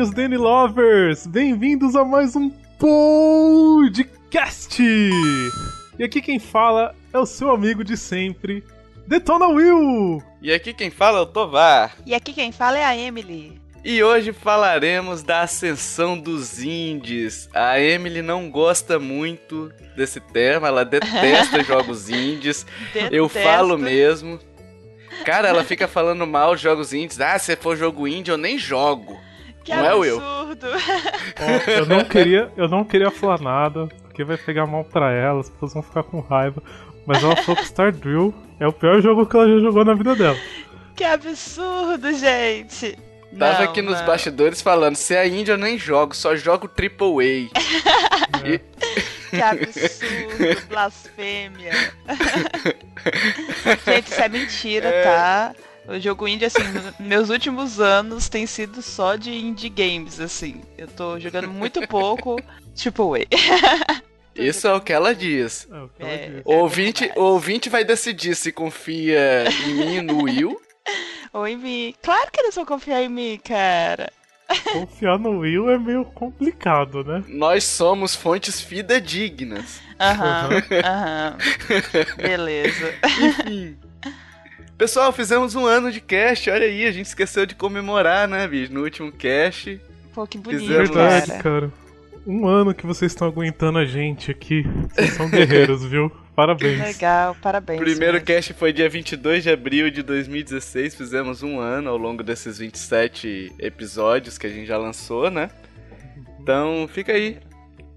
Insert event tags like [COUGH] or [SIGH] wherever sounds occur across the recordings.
Amiguinhos Danny Lovers! Bem-vindos a mais um podcast! E aqui quem fala é o seu amigo de sempre, Detona Will! E aqui quem fala é o Tovar. E aqui quem fala é a Emily. E hoje falaremos da ascensão dos indies. A Emily não gosta muito desse tema, ela detesta [LAUGHS] jogos indies. Detesto. Eu falo mesmo. Cara, ela fica falando mal de jogos indies. Ah, se for jogo indie, eu nem jogo. Que não é, absurdo. Ó, eu não queria, eu não queria falar nada, porque vai pegar mal pra ela, as pessoas vão ficar com raiva. Mas ela falou que Stardew é o pior jogo que ela já jogou na vida dela. que absurdo, gente. Tava Não, aqui nos não. bastidores falando, se é indie eu nem jogo, só jogo AAA. [LAUGHS] Que absurdo, [LAUGHS] blasfêmia. [LAUGHS] gente, isso é mentira, tá? O jogo indie, assim, nos [LAUGHS] meus últimos anos tem sido só de indie games, assim. Eu tô jogando muito pouco, tipo, way. [LAUGHS] Isso é o que ela diz. É o que ela É. disse. O ouvinte, o ouvinte vai decidir se confia em mim e no Will. [LAUGHS] Ou em mim. Claro que eles vão confiar em mim, cara. Confiar no Will é meio complicado, né? Nós somos fontes fidedignas. Aham, aham. Beleza. Enfim. Pessoal, fizemos um ano de cast, olha aí, a gente esqueceu de comemorar, né, bicho? No último cast. Pô, que bonito, Fizemos- Verdade, cara. Um ano que vocês estão aguentando a gente aqui. Vocês são guerreiros, viu? [LAUGHS] Parabéns. Legal, parabéns. O primeiro mesmo. cast foi dia 22 de abril de 2016, fizemos um ano ao longo desses 27 episódios que a gente já lançou, né? Então, fica aí.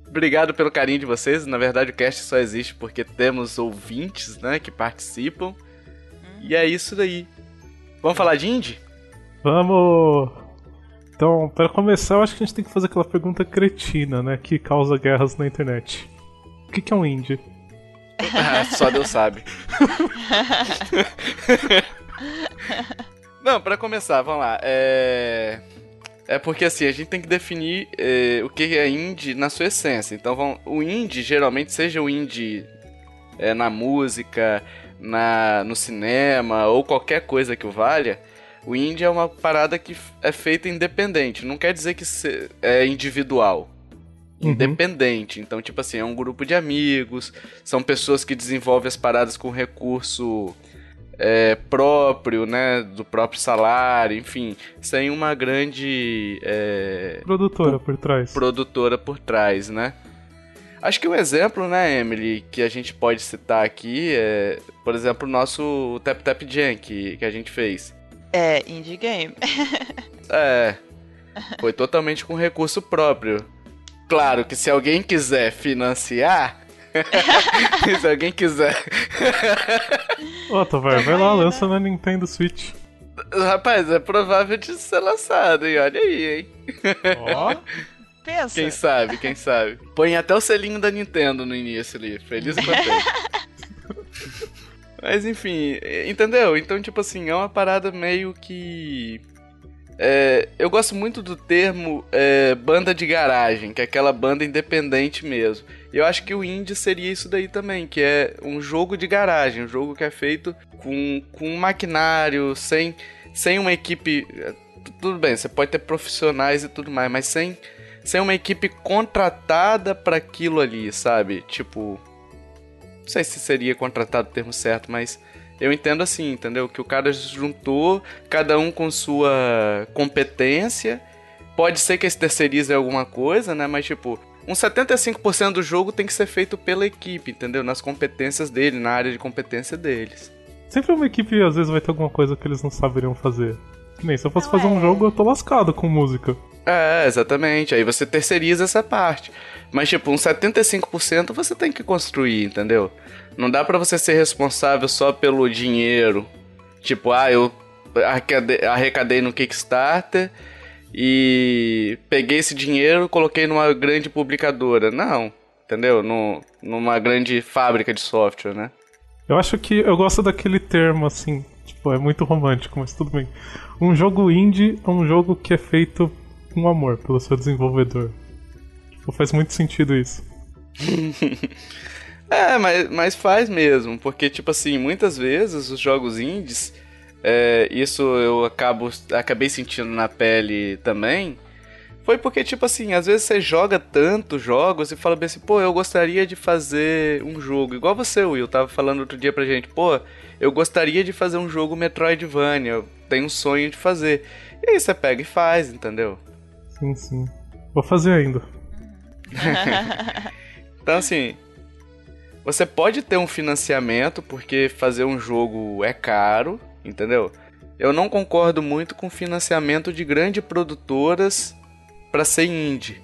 Obrigado pelo carinho de vocês. Na verdade, o cast só existe porque temos ouvintes, né, que participam. E é isso daí. Vamos falar de indie? Vamos! Então, para começar, eu acho que a gente tem que fazer aquela pergunta cretina, né? Que causa guerras na internet. O que, que é um indie? Ah, Só Deus sabe. Não, pra começar, vamos lá. É... é porque assim, a gente tem que definir é, o que é indie na sua essência. Então, vamos... o indie, geralmente, seja o indie é, na música, na... no cinema ou qualquer coisa que o valha, o indie é uma parada que é feita independente. Não quer dizer que se- é individual. Uhum. Independente. Então, tipo assim, é um grupo de amigos, são pessoas que desenvolvem as paradas com recurso é, próprio, né? Do próprio salário, enfim, sem uma grande é, Produtora por trás. produtora por trás, né? Acho que um exemplo, né, Emily, que a gente pode citar aqui é, por exemplo, o nosso Tap Tap Jam que, que a gente fez. É, indie game. [LAUGHS] É. Foi totalmente com recurso próprio. Claro que se alguém quiser financiar. [LAUGHS] se alguém quiser. Ó, Tovar, vai lá, lança na Nintendo Switch. Rapaz, é provável de ser lançado, hein? Olha aí, hein? Ó, [LAUGHS] Pensa. Quem sabe, quem sabe. Põe até o selinho da Nintendo no início ali. Feliz e contente. [LAUGHS] Mas enfim, entendeu? Então, tipo assim, é uma parada meio que. é, eu gosto muito do termo é, banda de garagem, que é aquela banda independente mesmo. E eu acho que o indie seria isso daí também, que é um jogo de garagem, um jogo que é feito com, com um maquinário, sem, sem uma equipe. Tudo bem, você pode ter profissionais e tudo mais, mas sem, sem uma equipe contratada para aquilo ali, sabe? Tipo, não sei se seria contratado o termo certo, mas eu entendo assim, entendeu? Que o cara se juntou, cada um com sua competência. Pode ser que eles terceirizem alguma coisa, né? Mas tipo, uns 75% do jogo tem que ser feito pela equipe, entendeu? Nas competências dele, na área de competência deles. sempre uma equipe às vezes vai ter alguma coisa que eles não saberiam fazer. Que nem se eu fosse Não fazer um é. jogo, eu tô lascado com música. É, exatamente. Aí você terceiriza essa parte. Mas, tipo, uns 75% você tem que construir, entendeu? Não dá pra você ser responsável só pelo dinheiro. Tipo, ah, eu arrecadei, arrecadei no Kickstarter e peguei esse dinheiro coloquei numa grande publicadora. Não, entendeu? No, numa grande fábrica de software, né? Eu acho que eu gosto daquele termo assim, tipo, é muito romântico, mas tudo bem. Um jogo indie é um jogo que é feito com amor pelo seu desenvolvedor. Tipo, faz muito sentido isso. [LAUGHS] É, mas, mas faz mesmo, porque, tipo assim, muitas vezes os jogos indies, é, isso eu acabo, acabei sentindo na pele também, foi porque, tipo assim, às vezes você joga tantos jogos e fala bem assim, pô, eu gostaria de fazer um jogo. Igual você, Will, tava falando outro dia pra gente, pô, eu gostaria de fazer um jogo Metroidvania, eu tenho um sonho de fazer. E aí você pega e faz, entendeu? Sim, sim. Vou fazer ainda. [LAUGHS] então, assim, você pode ter um financiamento, porque fazer um jogo é caro, entendeu? Eu não concordo muito com financiamento de grandes produtoras para ser indie.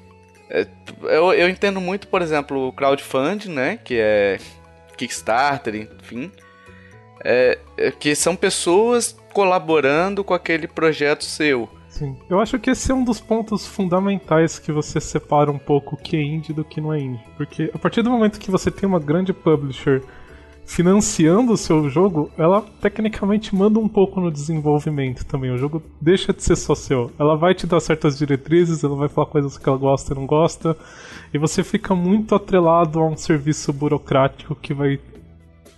É, eu, eu entendo muito, por exemplo, o crowdfunding, né? Que é Kickstarter, enfim. É, é, que são pessoas colaborando com aquele projeto seu. Sim. Eu acho que esse é um dos pontos fundamentais que você separa um pouco o que é indie do que não é indie. Porque a partir do momento que você tem uma grande publisher financiando o seu jogo, ela tecnicamente manda um pouco no desenvolvimento também. O jogo deixa de ser só seu. Ela vai te dar certas diretrizes, ela vai falar coisas que ela gosta e não gosta, e você fica muito atrelado a um serviço burocrático que vai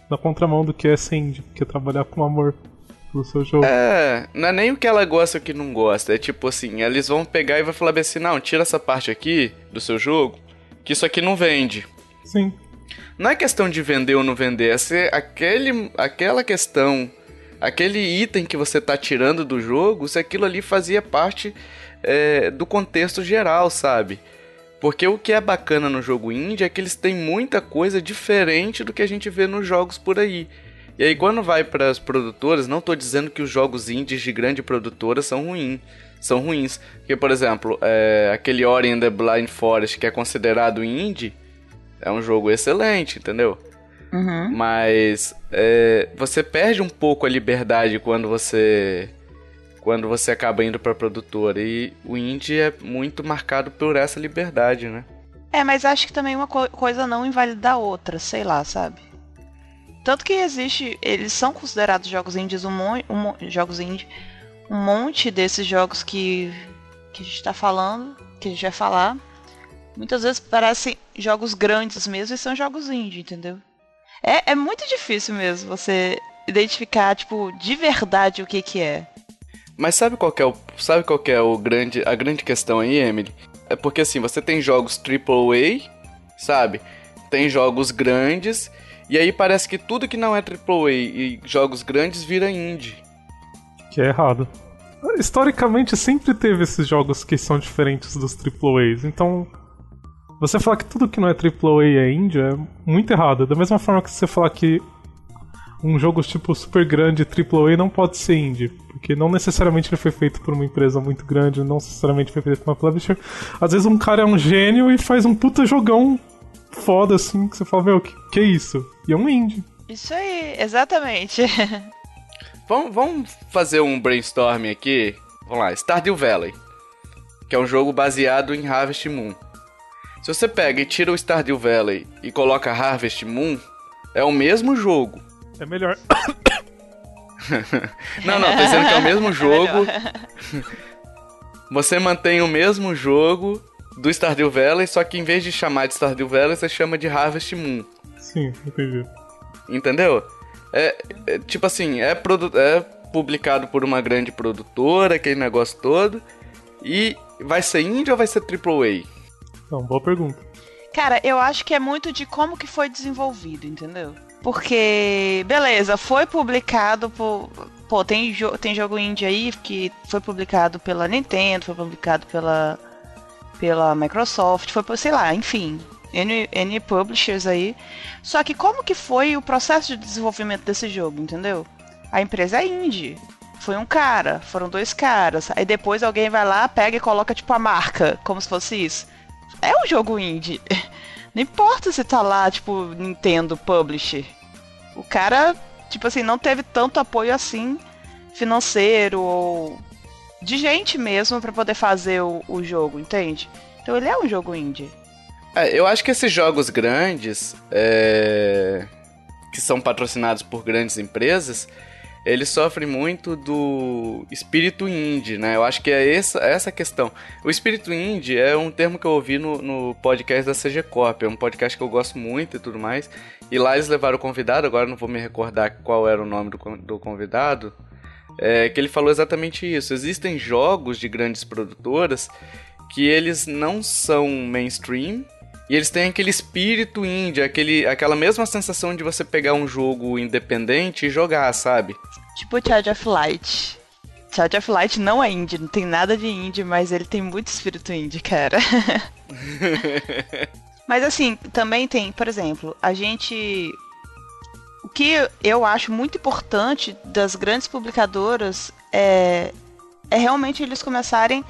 na contramão do que é ser indie, que é trabalhar com amor pelo seu jogo. É, não é nem o que ela gosta ou o que não gosta, é tipo assim, eles vão pegar e vai falar assim, não, tira essa parte aqui do seu jogo, que isso aqui não vende. Sim. Não é questão de vender ou não vender, é ser aquele, aquela questão, aquele item que você está tirando do jogo, se aquilo ali fazia parte é, do contexto geral, sabe? Porque o que é bacana no jogo indie é que eles têm muita coisa diferente do que a gente vê nos jogos por aí. E aí quando vai para as produtoras, não estou dizendo que os jogos indies de grande produtora são ruins, são ruins. Porque por exemplo, é, aquele Ori and the Blind Forest que é considerado indie, é um jogo excelente, entendeu? Uhum. Mas é, você perde um pouco a liberdade quando você quando você acaba indo para produtora e o indie é muito marcado por essa liberdade, né? É, mas acho que também uma co coisa não invalida a outra, sei lá, sabe? Tanto que existe, eles são considerados jogos indies um, mon um jogos indie, um monte desses jogos que que a gente tá falando, que a gente vai falar, muitas vezes parecem jogos grandes mesmo e são jogos indie, entendeu? É, é muito difícil mesmo você identificar, tipo, de verdade o que que é. Mas sabe qual é o, sabe qual é o grande, a grande questão aí, Emily? É porque assim, você tem jogos AAA, sabe? Tem jogos grandes, e aí parece que tudo que não é AAA e jogos grandes vira indie. Que é errado. Historicamente sempre teve esses jogos que são diferentes dos AAAs, então você falar que tudo que não é AAA é indie é muito errado. Da mesma forma que você falar que um jogo tipo super grande AAA não pode ser indie, porque não necessariamente ele foi feito por uma empresa muito grande, não necessariamente foi feito por uma publisher. Às vezes um cara é um gênio e faz um puta jogão foda assim, que você fala, meu, que, que é isso? E é um indie. Isso aí, exatamente. [LAUGHS] vamos, vamos fazer um brainstorm aqui. Vamos lá, Stardew Valley, que é um jogo baseado em Harvest Moon. Se você pega e tira o Stardew Valley e coloca Harvest Moon, é o mesmo jogo. É melhor. [COUGHS] não, não, tô dizendo que é o mesmo [LAUGHS] é jogo. É [LAUGHS] você mantém o mesmo jogo do Stardew Valley, só que em vez de chamar de Stardew Valley, você chama de Harvest Moon. Sim, entendi. Entendeu? É, é tipo assim, é, é publicado por uma grande produtora, aquele negócio todo. E vai ser indie ou vai ser AAA? Não, boa pergunta. Cara, eu acho que é muito de como que foi desenvolvido, entendeu? Porque, beleza, foi publicado por. Pô, tem, jo tem jogo indie aí que foi publicado pela Nintendo, foi publicado pela, pela Microsoft, foi por, sei lá, enfim, N, N publishers aí. Só que como que foi o processo de desenvolvimento desse jogo, entendeu? A empresa é indie. Foi um cara, foram dois caras. Aí depois alguém vai lá, pega e coloca tipo a marca, como se fosse isso é um jogo indie. [LAUGHS] Não importa se tá lá, tipo, Nintendo Publisher. O cara, tipo assim, não teve tanto apoio assim financeiro ou de gente mesmo para poder fazer o, o, jogo, entende? Então ele é um jogo indie. É, eu acho que esses jogos grandes, é... que são patrocinados por grandes empresas, ele sofre muito do espírito indie, né? Eu acho que é essa, essa questão. O espírito indie é um termo que eu ouvi no, no podcast da CG Corp, é um podcast que eu gosto muito e tudo mais. E lá eles levaram o convidado, agora não vou me recordar qual era o nome do, do convidado, é, que ele falou exatamente isso. Existem jogos de grandes produtoras que eles não são mainstream e eles têm aquele espírito indie, aquele, aquela mesma sensação de você pegar um jogo independente e jogar, sabe? Tipo Charge of Light. Charge of Light não é indie, não tem nada de indie, mas ele tem muito espírito indie, cara. [LAUGHS] mas assim, também tem, por exemplo, a gente. O que eu acho muito importante das grandes publicadoras é, é realmente eles começarem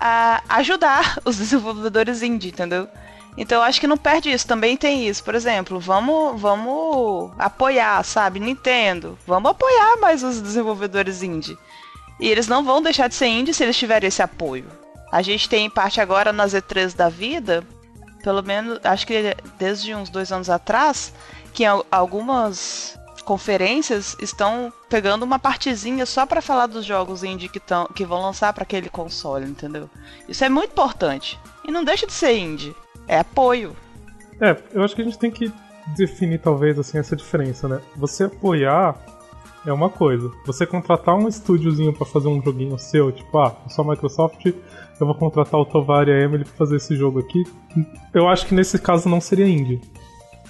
a ajudar [LAUGHS] os desenvolvedores indie, entendeu? Então eu acho que não perde isso. Também tem isso. Por exemplo, vamos, vamos apoiar, sabe? Nintendo. Vamos apoiar mais os desenvolvedores indie. E eles não vão deixar de ser indie se eles tiverem esse apoio. A gente tem parte agora nas E3 da vida, pelo menos, acho que desde uns dois anos atrás, que algumas conferências estão pegando uma partezinha só para falar dos jogos indie que, tão, que vão lançar para aquele console, entendeu? Isso é muito importante. E não deixa de ser indie. É apoio. É, eu acho que a gente tem que definir talvez assim essa diferença, né? Você apoiar é uma coisa. Você contratar um estúdiozinho para fazer um joguinho seu, tipo, ah, a Microsoft, eu vou contratar o Tovar e a Emily pra fazer esse jogo aqui. Eu acho que nesse caso não seria indie.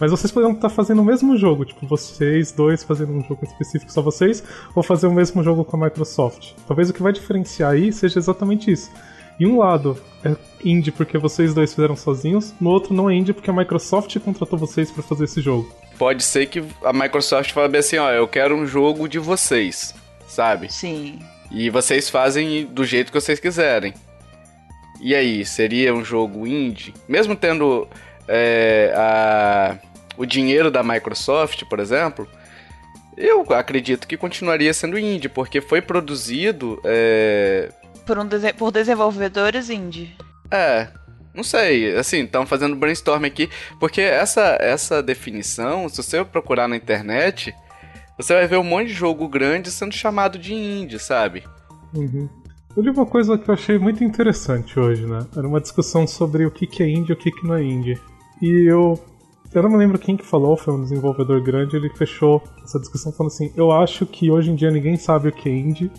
Mas vocês poderiam estar fazendo o mesmo jogo, tipo, vocês dois fazendo um jogo específico só vocês, ou fazer o mesmo jogo com a Microsoft. Talvez o que vai diferenciar aí seja exatamente isso. Em um lado é indie porque vocês dois fizeram sozinhos, no outro não é indie porque a Microsoft contratou vocês para fazer esse jogo. Pode ser que a Microsoft fale assim, ó, eu quero um jogo de vocês, sabe? Sim. E vocês fazem do jeito que vocês quiserem. E aí, seria um jogo indie? Mesmo tendo é, a o dinheiro da Microsoft, por exemplo, eu acredito que continuaria sendo indie, porque foi produzido. É... Por, um por desenvolvedores indie. É, não sei, assim, estão fazendo brainstorm aqui, porque essa, essa definição, se você procurar na internet, você vai ver um monte de jogo grande sendo chamado de indie, sabe? Uhum. Eu li uma coisa que eu achei muito interessante hoje, né? Era uma discussão sobre o que é indie e o que não é indie. E eu eu não me lembro quem que falou, foi um desenvolvedor grande, ele fechou essa discussão falando assim: eu acho que hoje em dia ninguém sabe o que é indie.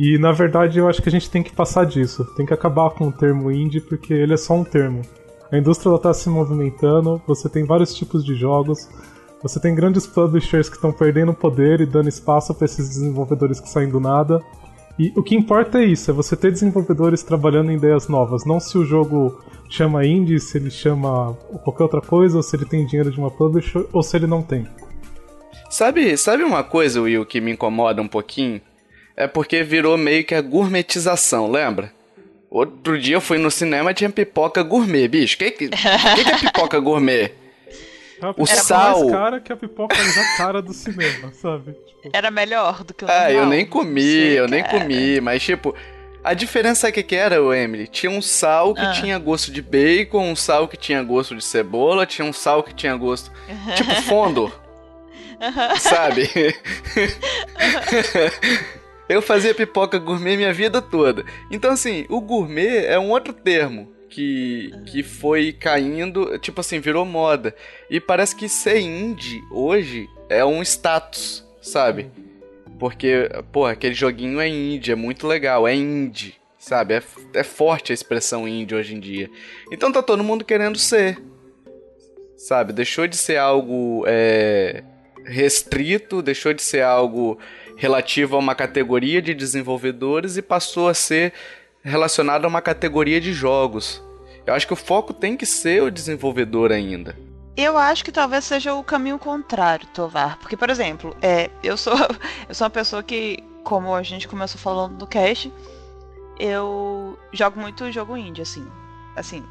E na verdade eu acho que a gente tem que passar disso, tem que acabar com o termo indie porque ele é só um termo. A indústria está se movimentando, você tem vários tipos de jogos, você tem grandes publishers que estão perdendo poder e dando espaço para esses desenvolvedores que saem do nada. E o que importa é isso, é você ter desenvolvedores trabalhando em ideias novas, não se o jogo chama indie, se ele chama qualquer outra coisa, ou se ele tem dinheiro de uma publisher, ou se ele não tem. Sabe, sabe uma coisa, Will, que me incomoda um pouquinho? É porque virou meio que a gourmetização, lembra? Outro dia eu fui no cinema e tinha pipoca gourmet, bicho. O que, que, que, é pipoca gourmet? o sal. mais cara que a pipoca já cara do cinema, sabe? Tipo... Era melhor do que o normal. Ah, eu nem comi, Sim, eu cara. nem comi, mas tipo, a diferença é que que era, o Emily? Tinha um sal que ah. tinha gosto de bacon, um sal que tinha gosto de cebola, tinha um sal que tinha gosto. tipo [LAUGHS] Fondor. Sabe? [LAUGHS] Eu fazia pipoca gourmet minha vida toda. Então, assim, o gourmet é um outro termo que, que foi caindo, tipo assim, virou moda. E parece que ser indie hoje é um status, sabe? Porque, pô, aquele joguinho é indie, é muito legal, é indie, sabe? É, é forte a expressão indie hoje em dia. Então tá todo mundo querendo ser, sabe? Deixou de ser algo é, restrito, deixou de ser algo relativo a uma categoria de desenvolvedores e passou a ser relacionado a uma categoria de jogos. Eu acho que o foco tem que ser o desenvolvedor ainda. Eu acho que talvez seja o caminho contrário, Tovar. Porque, por exemplo, é, eu sou [LAUGHS] eu sou uma pessoa que, como a gente começou falando do cast, eu jogo muito jogo indie, assim. Assim.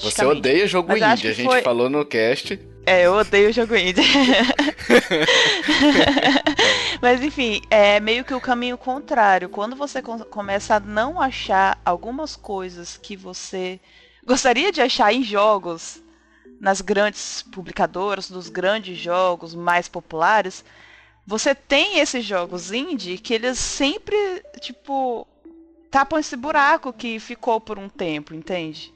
Você odeia jogo Mas indie, a gente foi... falou no cast. É, eu odeio jogo indie. [LAUGHS] Mas enfim, é meio que o caminho contrário. Quando você começa a não achar algumas coisas que você gostaria de achar em jogos nas grandes publicadoras, dos grandes jogos mais populares, você tem esses jogos indie que eles sempre, tipo, tapam esse buraco que ficou por um tempo, entende?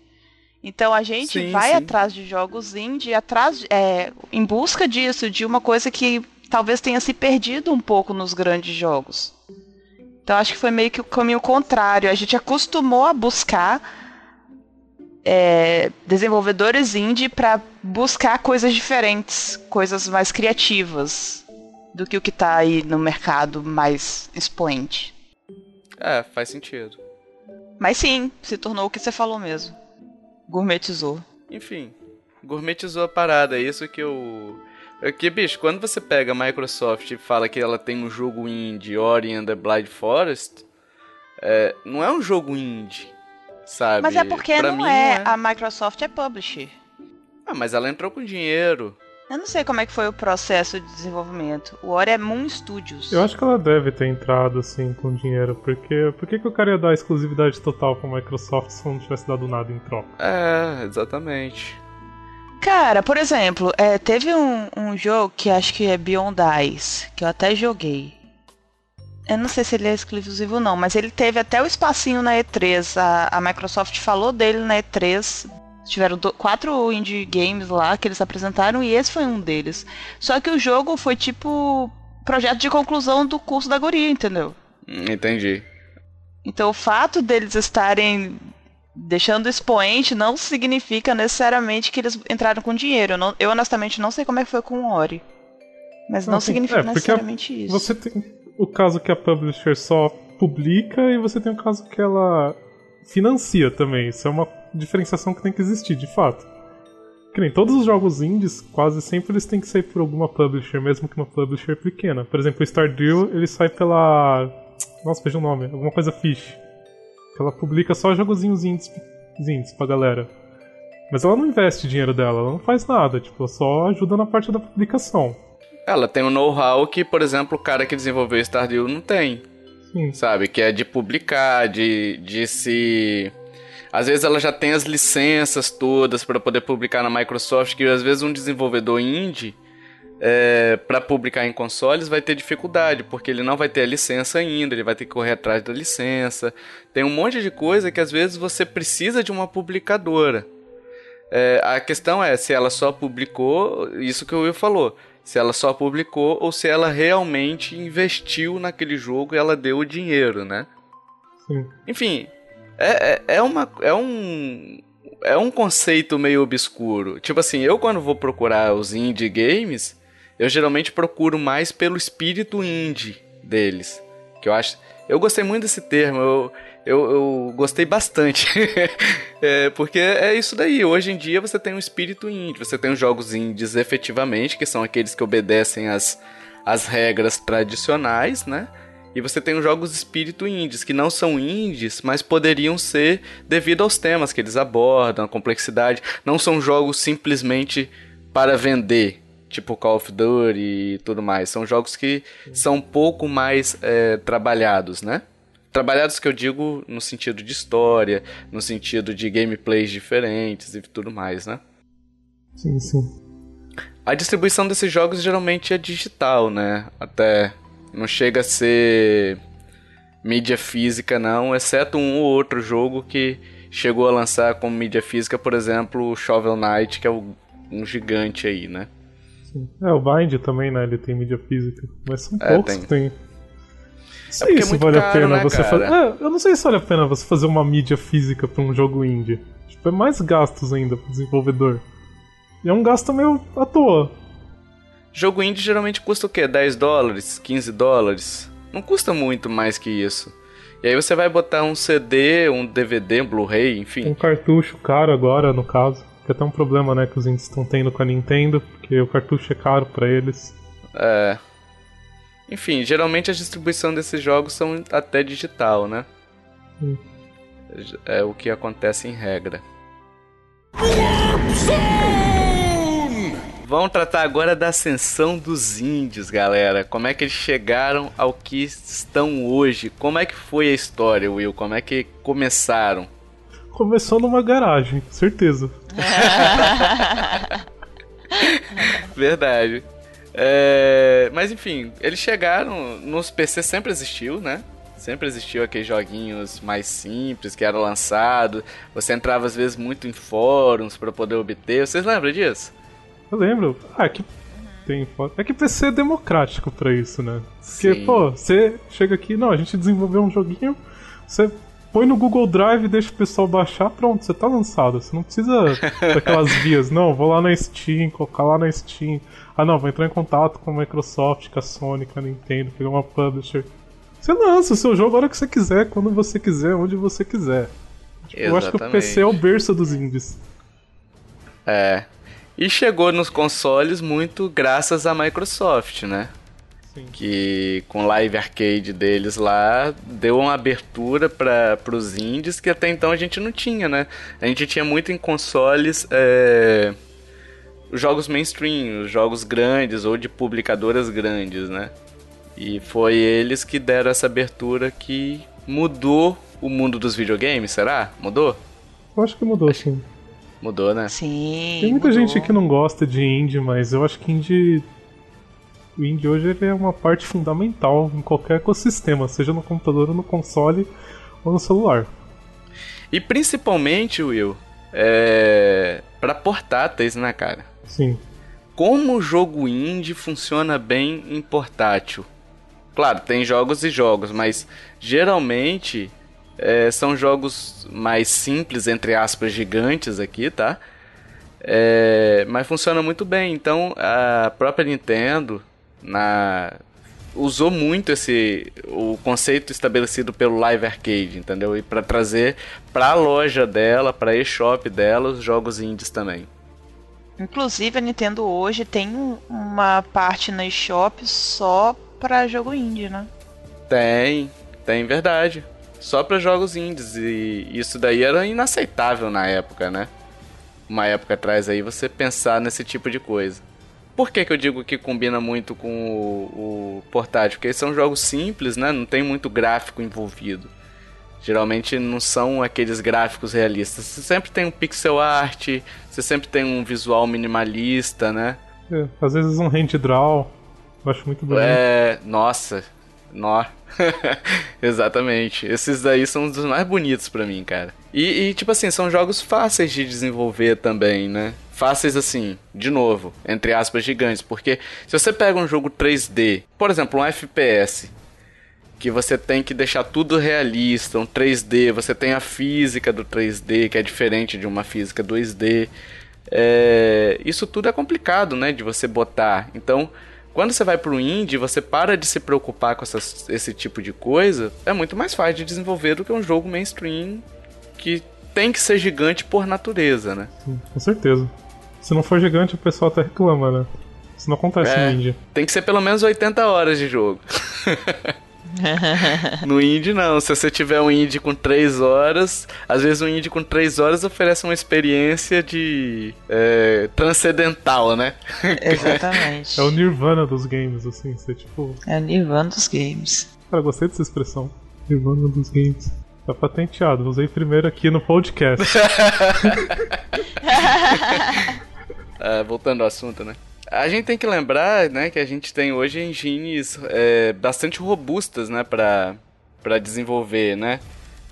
Então a gente sim, vai sim. atrás de jogos indie, atrás, é, em busca disso, de uma coisa que talvez tenha se perdido um pouco nos grandes jogos. Então acho que foi meio que o caminho contrário. A gente acostumou a buscar é, desenvolvedores indie para buscar coisas diferentes, coisas mais criativas do que o que está aí no mercado mais expoente. É, faz sentido. Mas sim, se tornou o que você falou mesmo. Gourmetizou. Enfim, gourmetizou a parada, é isso que eu. É que, bicho, quando você pega a Microsoft e fala que ela tem um jogo indie, Ori and the Blind Forest, é, não é um jogo indie, sabe? Mas é porque não, não é. é. A Microsoft é publisher. Ah, mas ela entrou com dinheiro. Eu não sei como é que foi o processo de desenvolvimento. O Ori é Moon Studios. Eu acho que ela deve ter entrado assim com dinheiro, porque por que, que o cara ia dar exclusividade total pra Microsoft se não tivesse dado nada em troca? É, exatamente. Cara, por exemplo, é, teve um, um jogo que acho que é Beyond Ice, que eu até joguei. Eu não sei se ele é exclusivo ou não, mas ele teve até o espacinho na E3. A, a Microsoft falou dele na E3 Tiveram do, quatro indie games lá que eles apresentaram e esse foi um deles. Só que o jogo foi tipo projeto de conclusão do curso da guria, entendeu? Hum, Entendi. Então o fato deles estarem deixando expoente não significa necessariamente que eles entraram com dinheiro. Eu, não- eu honestamente não sei como é que foi com o Ori. Mas não, Não, significa é, necessariamente isso. Você tem o caso que a publisher só publica e você tem o caso que ela financia também. Isso é uma diferenciação que tem que existir, de fato. Que nem todos os jogos indies, quase sempre eles têm que sair por alguma publisher, mesmo que uma publisher pequena. Por exemplo, o Stardew, ele sai pela. Nossa, veja o nome, alguma coisa Fish. Ela publica só jogozinhos indies, indies pra galera. Mas ela não investe dinheiro dela, ela não faz nada, tipo, ela só ajuda na parte da publicação. Ela tem um know-how que, por exemplo, o cara que desenvolveu Stardew não tem. Sim. sabe? Que é de publicar, de, de se. Às vezes ela já tem as licenças todas para poder publicar na Microsoft, que às vezes um desenvolvedor indie, é, para publicar em consoles, vai ter dificuldade, porque ele não vai ter a licença ainda, ele vai ter que correr atrás da licença. Tem um monte de coisa que às vezes você precisa de uma publicadora. É, a questão é se ela só publicou, isso que o Will falou, se ela só publicou ou se ela realmente investiu naquele jogo e ela deu o dinheiro, né? Sim. Enfim, é, é, é uma, é um é um conceito meio obscuro. Tipo assim, eu quando vou procurar os indie games, eu geralmente procuro mais pelo espírito indie deles, que eu acho eu gostei muito desse termo, eu, eu, eu gostei bastante. [LAUGHS] É, porque é isso daí. Hoje em dia você tem um espírito indie, você tem os jogos indies efetivamente, que são aqueles que obedecem às, às regras tradicionais, né? E você tem os jogos espírito indies, que não são indies, mas poderiam ser devido aos temas que eles abordam, a complexidade. Não são jogos simplesmente para vender, tipo Call of Duty e tudo mais. São jogos que são um pouco mais é, trabalhados, né? Trabalhados que eu digo no sentido de história, no sentido de gameplays diferentes e tudo mais, né? Sim, sim. A distribuição desses jogos geralmente é digital, né? Até não chega a ser mídia física, não, exceto um ou outro jogo que chegou a lançar como mídia física, por exemplo, o Shovel Knight, que é um gigante aí, né? sim. É, o Bind também, né? Ele tem mídia física. Mas são É, poucos tem. que tem. Não sei porque é se muito vale a caro, pena né, você fazer. É, eu não sei se vale a pena você fazer uma mídia física pra um jogo indie. Tipo, é mais gastos ainda pro desenvolvedor. E é um gasto meio à toa. Jogo indie geralmente custa o quê? 10 dólares? 15 dólares? Não custa muito mais que isso. E aí você vai botar um CD, um DVD, um Blu-ray, enfim. Um cartucho caro agora, no caso. Que é até um problema, né, que os indies estão tendo com a Nintendo, porque o cartucho é caro pra eles. É. Enfim, geralmente a distribuição desses jogos são até digital, né? Hum. É o que acontece em regra. Vamos tratar agora da ascensão dos índios, galera. Como é que eles chegaram ao que estão hoje? Como é que foi a história, Will? Como é que começaram? Começou numa garagem, certeza. [LAUGHS] Verdade. É, Mas enfim, eles chegaram. Nos PC sempre existiu, né? Sempre existiu aqueles joguinhos mais simples que era lançado. Você entrava às vezes muito em fóruns para poder obter. Vocês lembram disso? Eu lembro. Ah, que tem foto. É que PC é democrático pra isso, né? Porque, Sim. pô, você chega aqui, não, a gente desenvolveu um joguinho, você põe no Google Drive, deixa o pessoal baixar, pronto, você tá lançado. Você não precisa [LAUGHS] daquelas vias. Não, vou lá na Steam, colocar lá na Steam. Ah não, vou entrar em contato com a Microsoft, com a Sony, com a Nintendo, pegar uma publisher. Você lança o seu jogo a hora que você quiser, quando você quiser, onde você quiser. Tipo, eu acho que o PC é o berço dos indies. É. E chegou nos consoles muito graças à Microsoft, né? Sim. Que com o Live Arcade deles lá deu uma abertura para os indies que até então a gente não tinha, né? A gente tinha muito em consoles é, os jogos mainstream, os jogos grandes ou de publicadoras grandes, né? E foi eles que deram essa abertura que mudou o mundo dos videogames, será? Mudou? Eu acho que mudou, sim. Mudou, né? Sim. Tem muita mudou. gente que não gosta de indie, mas eu acho que indie. O indie hoje ele é uma parte fundamental em qualquer ecossistema, seja no computador, ou no console ou no celular. E principalmente, Will, é... para portáteis, né, cara? Sim. Como o jogo indie funciona bem em portátil? Claro, tem jogos e jogos, mas geralmente é, são jogos mais simples, entre aspas, gigantes aqui, tá? É, mas funciona muito bem. Então a própria Nintendo na, usou muito esse o conceito estabelecido pelo Live Arcade, entendeu? E para trazer para a loja dela, para eShop dela, os jogos indies também. Inclusive a Nintendo hoje tem um- uma parte na eShop só pra jogo indie, né? Tem, tem verdade. Só para jogos indies e isso daí era inaceitável na época, né? Uma época atrás aí você pensar nesse tipo de coisa. Por que, que eu digo que combina muito com o, o portátil? Porque são jogos simples, né? Não tem muito gráfico envolvido. Geralmente não são aqueles gráficos realistas. Você sempre tem um pixel art, você sempre tem um visual minimalista, né? É, às vezes um hand draw. Eu acho muito bonito. É, nossa, nó. [LAUGHS] Exatamente. Esses daí são os mais bonitos pra mim, cara. E, e, tipo assim, são jogos fáceis de desenvolver também, né? Fáceis assim, de novo, entre aspas gigantes, porque se você pega um jogo 3D, por exemplo, um FPS, que você tem que deixar tudo realista, um 3D, você tem a física do 3D, que é diferente de uma física 2D. É, isso tudo é complicado, né, de você botar. Então, quando você vai pro indie, você para de se preocupar com essas- esse tipo de coisa, é muito mais fácil de desenvolver do que um jogo mainstream que tem que ser gigante por natureza, né? Sim, com certeza. Se não for gigante, o pessoal até reclama, né? Isso não acontece É. no indie. Tem que ser pelo menos 80 horas de jogo. [LAUGHS] [LAUGHS] no indie não, se você tiver um indie com 3 horas, às vezes um indie com 3 horas oferece uma experiência de é, transcendental, né? [LAUGHS] Exatamente. É o nirvana dos games, assim. Você tipo. É o Nirvana dos games. Cara, gostei dessa expressão. Nirvana dos games. Tá patenteado, usei primeiro aqui no podcast. Ah, [LAUGHS] voltando ao assunto, né? A gente tem que lembrar, né, que a gente tem hoje engines é, bastante robustas, né, pra, pra desenvolver, né?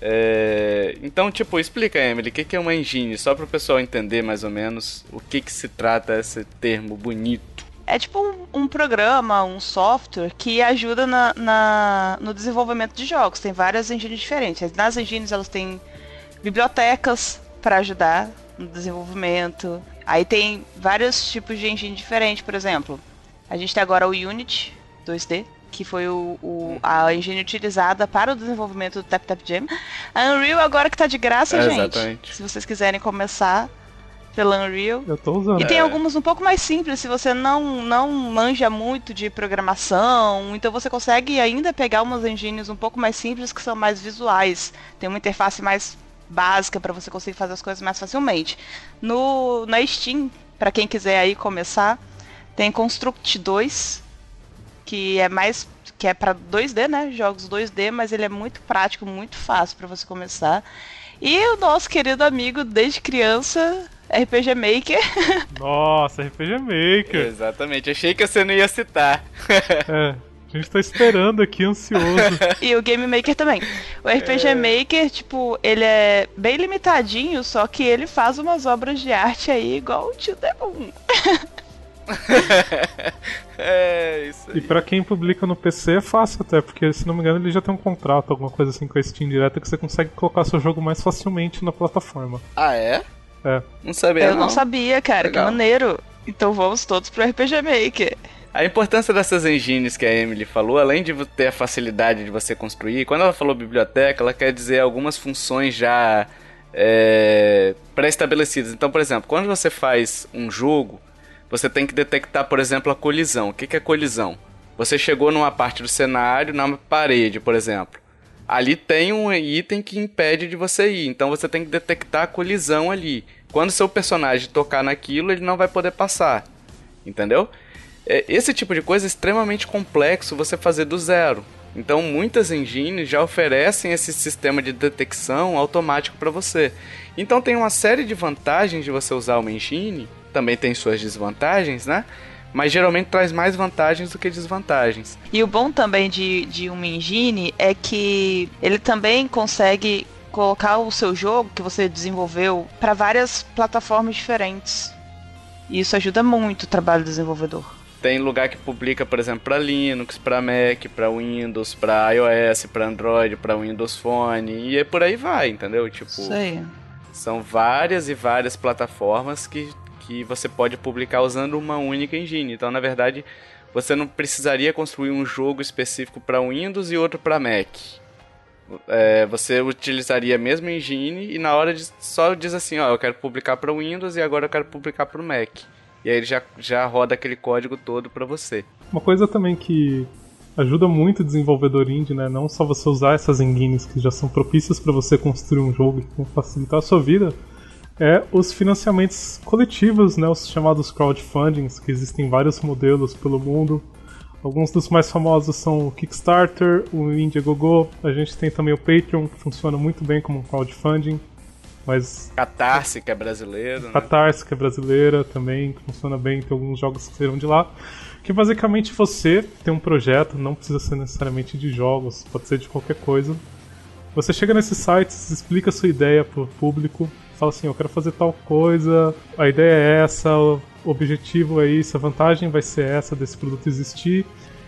É, então, tipo, explica, Emily, o que, que é uma engine? Só para o pessoal entender mais ou menos o que, que se trata esse termo bonito. É tipo um, um programa, um software que ajuda na, na- no desenvolvimento de jogos. Tem várias engines diferentes. Nas engines elas têm bibliotecas para ajudar no desenvolvimento. Aí tem vários tipos de engine diferentes, por exemplo. A gente tem agora o Unity 2D, que foi o, o- a engine utilizada para o desenvolvimento do Tap Tap Jam. A Unreal agora que tá de graça, É, gente. exatamente. Se vocês quiserem começar pela Unreal. Eu tô usando. E tem É. algumas um pouco mais simples, se você não, não manja muito de programação, então você consegue ainda pegar umas engines um pouco mais simples que são mais visuais. Tem uma interface mais básica para você conseguir fazer as coisas mais facilmente. No na Steam, para quem quiser aí começar, tem Construct 2, que é mais que é para 2D, né? Jogos 2D, mas ele é muito prático, muito fácil para você começar. E o nosso querido amigo desde criança, RPG Maker, [LAUGHS] Nossa, RPG Maker. Exatamente, achei que você não ia citar. É. [LAUGHS] A gente tá esperando aqui, ansioso. [LAUGHS] E o Game Maker também. O RPG Maker, tipo, ele é bem limitadinho, só que ele faz umas obras de arte aí igual o Tio Demon. [LAUGHS] é, isso aí. E pra quem publica no PC é fácil até, porque se não me engano ele já tem um contrato, alguma coisa assim com a Steam direta que você consegue colocar seu jogo mais facilmente na plataforma. Ah, é? É. Não sabia Eu não. não sabia, cara, Legal. que maneiro. Então vamos todos pro RPG Maker. A importância dessas engines que a Emily falou, além de ter a facilidade de você construir, quando ela falou biblioteca, ela quer dizer algumas funções já é, pré-estabelecidas. Então, por exemplo, quando você faz um jogo, você tem que detectar, por exemplo, a colisão. O que é colisão? Você chegou numa parte do cenário, na parede, por exemplo. Ali tem um item que impede de você ir, então você tem que detectar a colisão ali. Quando seu personagem tocar naquilo, ele não vai poder passar. Entendeu? É, Esse tipo de coisa é extremamente complexo você fazer do zero. Então, muitas engines já oferecem esse sistema de detecção automático para você. Então, tem uma série de vantagens de você usar uma engine. Também tem suas desvantagens, né? Mas geralmente traz mais vantagens do que desvantagens. E o bom também de, de uma engine é que ele também consegue colocar o seu jogo que você desenvolveu para várias plataformas diferentes. E isso ajuda muito o trabalho do desenvolvedor. Tem lugar que publica, por exemplo, para Linux, para Mac, para Windows, para iOS, para Android, para Windows Phone e é por aí vai, entendeu? Tipo, Isso aí. são várias e várias plataformas que, que você pode publicar usando uma única engine. Então, na verdade, você não precisaria construir um jogo específico para Windows e outro para Mac. É, você utilizaria a mesma engine e na hora de só diz assim, ó, eu quero publicar para Windows e agora eu quero publicar para o Mac. E aí ele já, já roda aquele código todo para você. Uma coisa também que ajuda muito o desenvolvedor indie, né? Não só você usar essas engines que já são propícias para você construir um jogo e que vão facilitar a sua vida, é os financiamentos coletivos, né? Os chamados crowdfundings, que existem vários modelos pelo mundo. Alguns dos mais famosos são o Kickstarter, o Indiegogo, a gente tem também o Patreon, que funciona muito bem como crowdfunding, mas Catarse, que é brasileiro, né? Catarse, que é brasileira também, que funciona bem, tem alguns jogos que saíram de lá. Que basicamente você tem um projeto, não precisa ser necessariamente de jogos, pode ser de qualquer coisa. Você chega nesses sites, explica a sua ideia pro público, fala assim, eu quero fazer tal coisa, a ideia é essa, o objetivo é isso, a vantagem vai ser essa desse produto existir.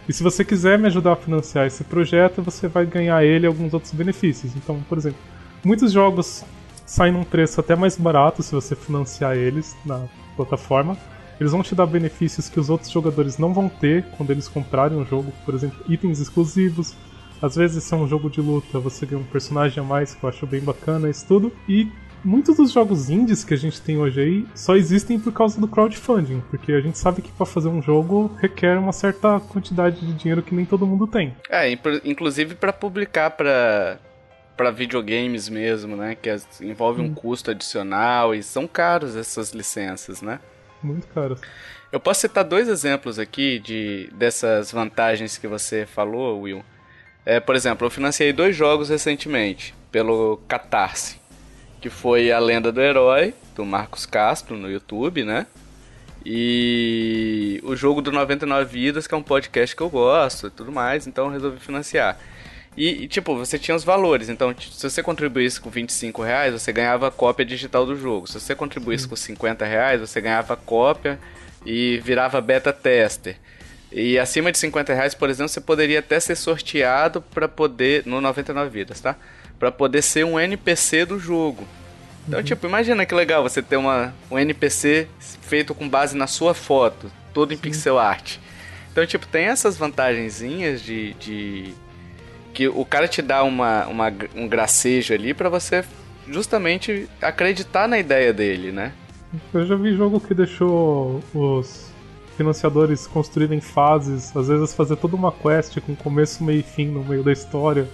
E se você quiser me ajudar a financiar esse projeto, você vai ganhar ele alguns outros benefícios. Então, por exemplo, muitos jogos saem num preço até mais barato se você financiar eles na plataforma. Eles vão te dar benefícios que os outros jogadores não vão ter quando eles comprarem um jogo, por exemplo, itens exclusivos. Às vezes, se é um jogo de luta, você ganha um personagem a mais, que eu acho bem bacana, isso tudo. E muitos dos jogos indies que a gente tem hoje aí só existem por causa do crowdfunding, porque a gente sabe que para fazer um jogo requer uma certa quantidade de dinheiro que nem todo mundo tem. É, inclusive para publicar para para videogames mesmo, né? Que as- envolve um custo adicional e são caros essas licenças, né? Muito caro. Eu posso citar dois exemplos aqui de dessas vantagens que você falou, Will. É, por exemplo, eu financiei dois jogos recentemente pelo Catarse, que foi A Lenda do Herói, do Marcos Castro no YouTube, né? E o jogo do 99 Vidas, que é um podcast que eu gosto e tudo mais, então eu resolvi financiar. E, e, tipo, você tinha os valores. Então, se você contribuísse com 25 reais, você ganhava cópia digital do jogo. Se você contribuísse com 50 reais, você ganhava cópia e virava beta tester. E acima de 50 reais, por exemplo, você poderia até ser sorteado para poder. No 99 vidas, tá? Pra poder ser um NPC do jogo. Então, tipo, imagina que legal você ter uma, um NPC feito com base na sua foto, todo em pixel art. Então, tipo, tem essas vantagenzinhas de, de que o cara te dá uma, uma, um gracejo ali pra você justamente acreditar na ideia dele, né? Eu já vi jogo que deixou os financiadores construírem fases, às vezes fazer toda uma quest com começo, meio e fim no meio da história.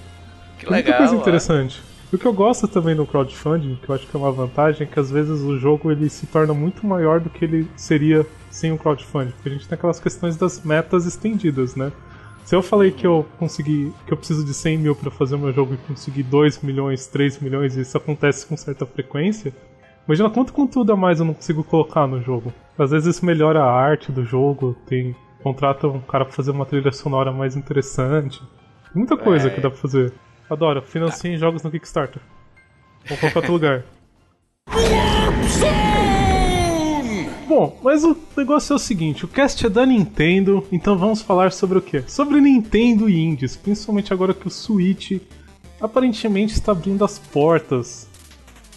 Que Muita legal. coisa ó. interessante. O que eu gosto também no crowdfunding, que eu acho que é uma vantagem, é que às vezes o jogo ele se torna muito maior do que ele seria sem o crowdfunding. Porque a gente tem aquelas questões das metas estendidas, né? Se eu falei que eu consegui, que eu preciso de 100 mil para fazer o meu jogo e conseguir 2 milhões, 3 milhões, e isso acontece com certa frequência, imagina quanto conteúdo a mais eu não consigo colocar no jogo. Às vezes isso melhora a arte do jogo, tem contrata um cara pra fazer uma trilha sonora mais interessante. Muita coisa É. que dá pra fazer. Adoro, financiem jogos no Kickstarter. Ou qualquer outro lugar. [LAUGHS] Bom, mas o negócio é o seguinte: o cast é da Nintendo, então vamos falar sobre o quê? Sobre Nintendo e indies, principalmente agora que o Switch aparentemente está abrindo as portas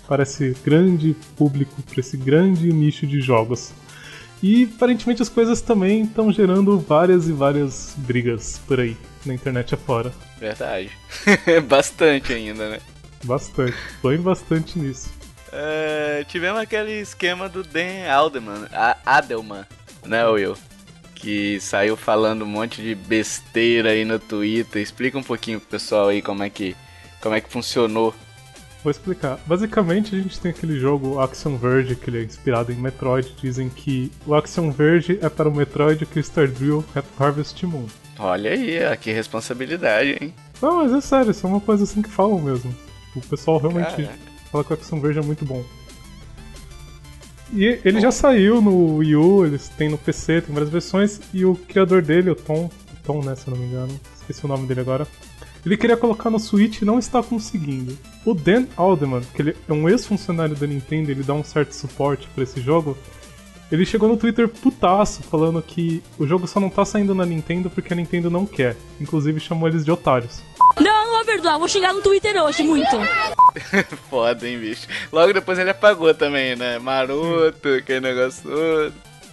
para esse grande público, para esse grande nicho de jogos. E aparentemente as coisas também estão gerando várias e várias brigas por aí, na internet afora. Verdade. [LAUGHS] bastante ainda, né? Bastante. Põe bastante nisso. Uh, tivemos aquele esquema do Dan Alderman, Adelman, né, Will? Que saiu falando um monte de besteira aí no Twitter. Explica um pouquinho pro pessoal aí como é que, como é que funcionou Vou explicar. Basicamente, a gente tem aquele jogo Action Verge, que ele é inspirado em Metroid. Dizem que o Action Verge é para o Metroid que o Stardew é Harvest Moon. Olha aí, que responsabilidade, hein? Não, mas é sério, isso é uma coisa assim que falam mesmo. O pessoal realmente Caraca. Fala que o Action Verge é muito bom. E ele já saiu no Wii U, eles têm no PC, tem várias versões, e o criador dele, o Tom, Tom, né, se eu não me engano, esqueci o nome dele agora, ele queria colocar no Switch e não está conseguindo. O Dan Alderman, que ele é um ex-funcionário da Nintendo, ele dá um certo suporte para esse jogo. Ele chegou no Twitter putaço, falando que o jogo só não tá saindo na Nintendo porque a Nintendo não quer. Inclusive chamou eles de otários. Não, não é verdade, vou xingar no Twitter hoje, muito. [LAUGHS] Foda, hein, bicho. Logo depois ele apagou também, né? Maroto, aquele negócio todo.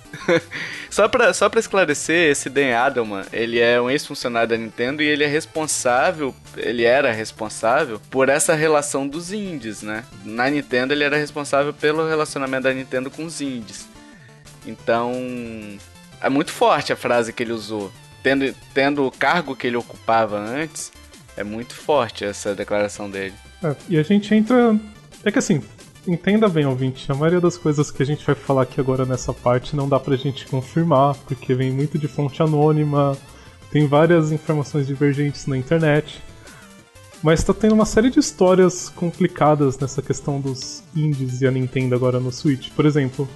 [LAUGHS] só, pra, só pra esclarecer, esse Dan Adelman, ele é um ex-funcionário da Nintendo e ele é responsável, ele era responsável por essa relação dos indies, né? Na Nintendo ele era responsável pelo relacionamento da Nintendo com os indies. Então, é muito forte a frase que ele usou. Tendo, tendo o cargo que ele ocupava antes, é muito forte essa declaração dele. É, e a gente entra. É que assim, entenda bem, ouvinte, a maioria das coisas que a gente vai falar aqui agora nessa parte não dá pra gente confirmar, porque vem muito de fonte anônima, tem várias informações divergentes na internet. Mas tá tendo uma série de histórias complicadas nessa questão dos indies e a Nintendo agora no Switch. Por exemplo,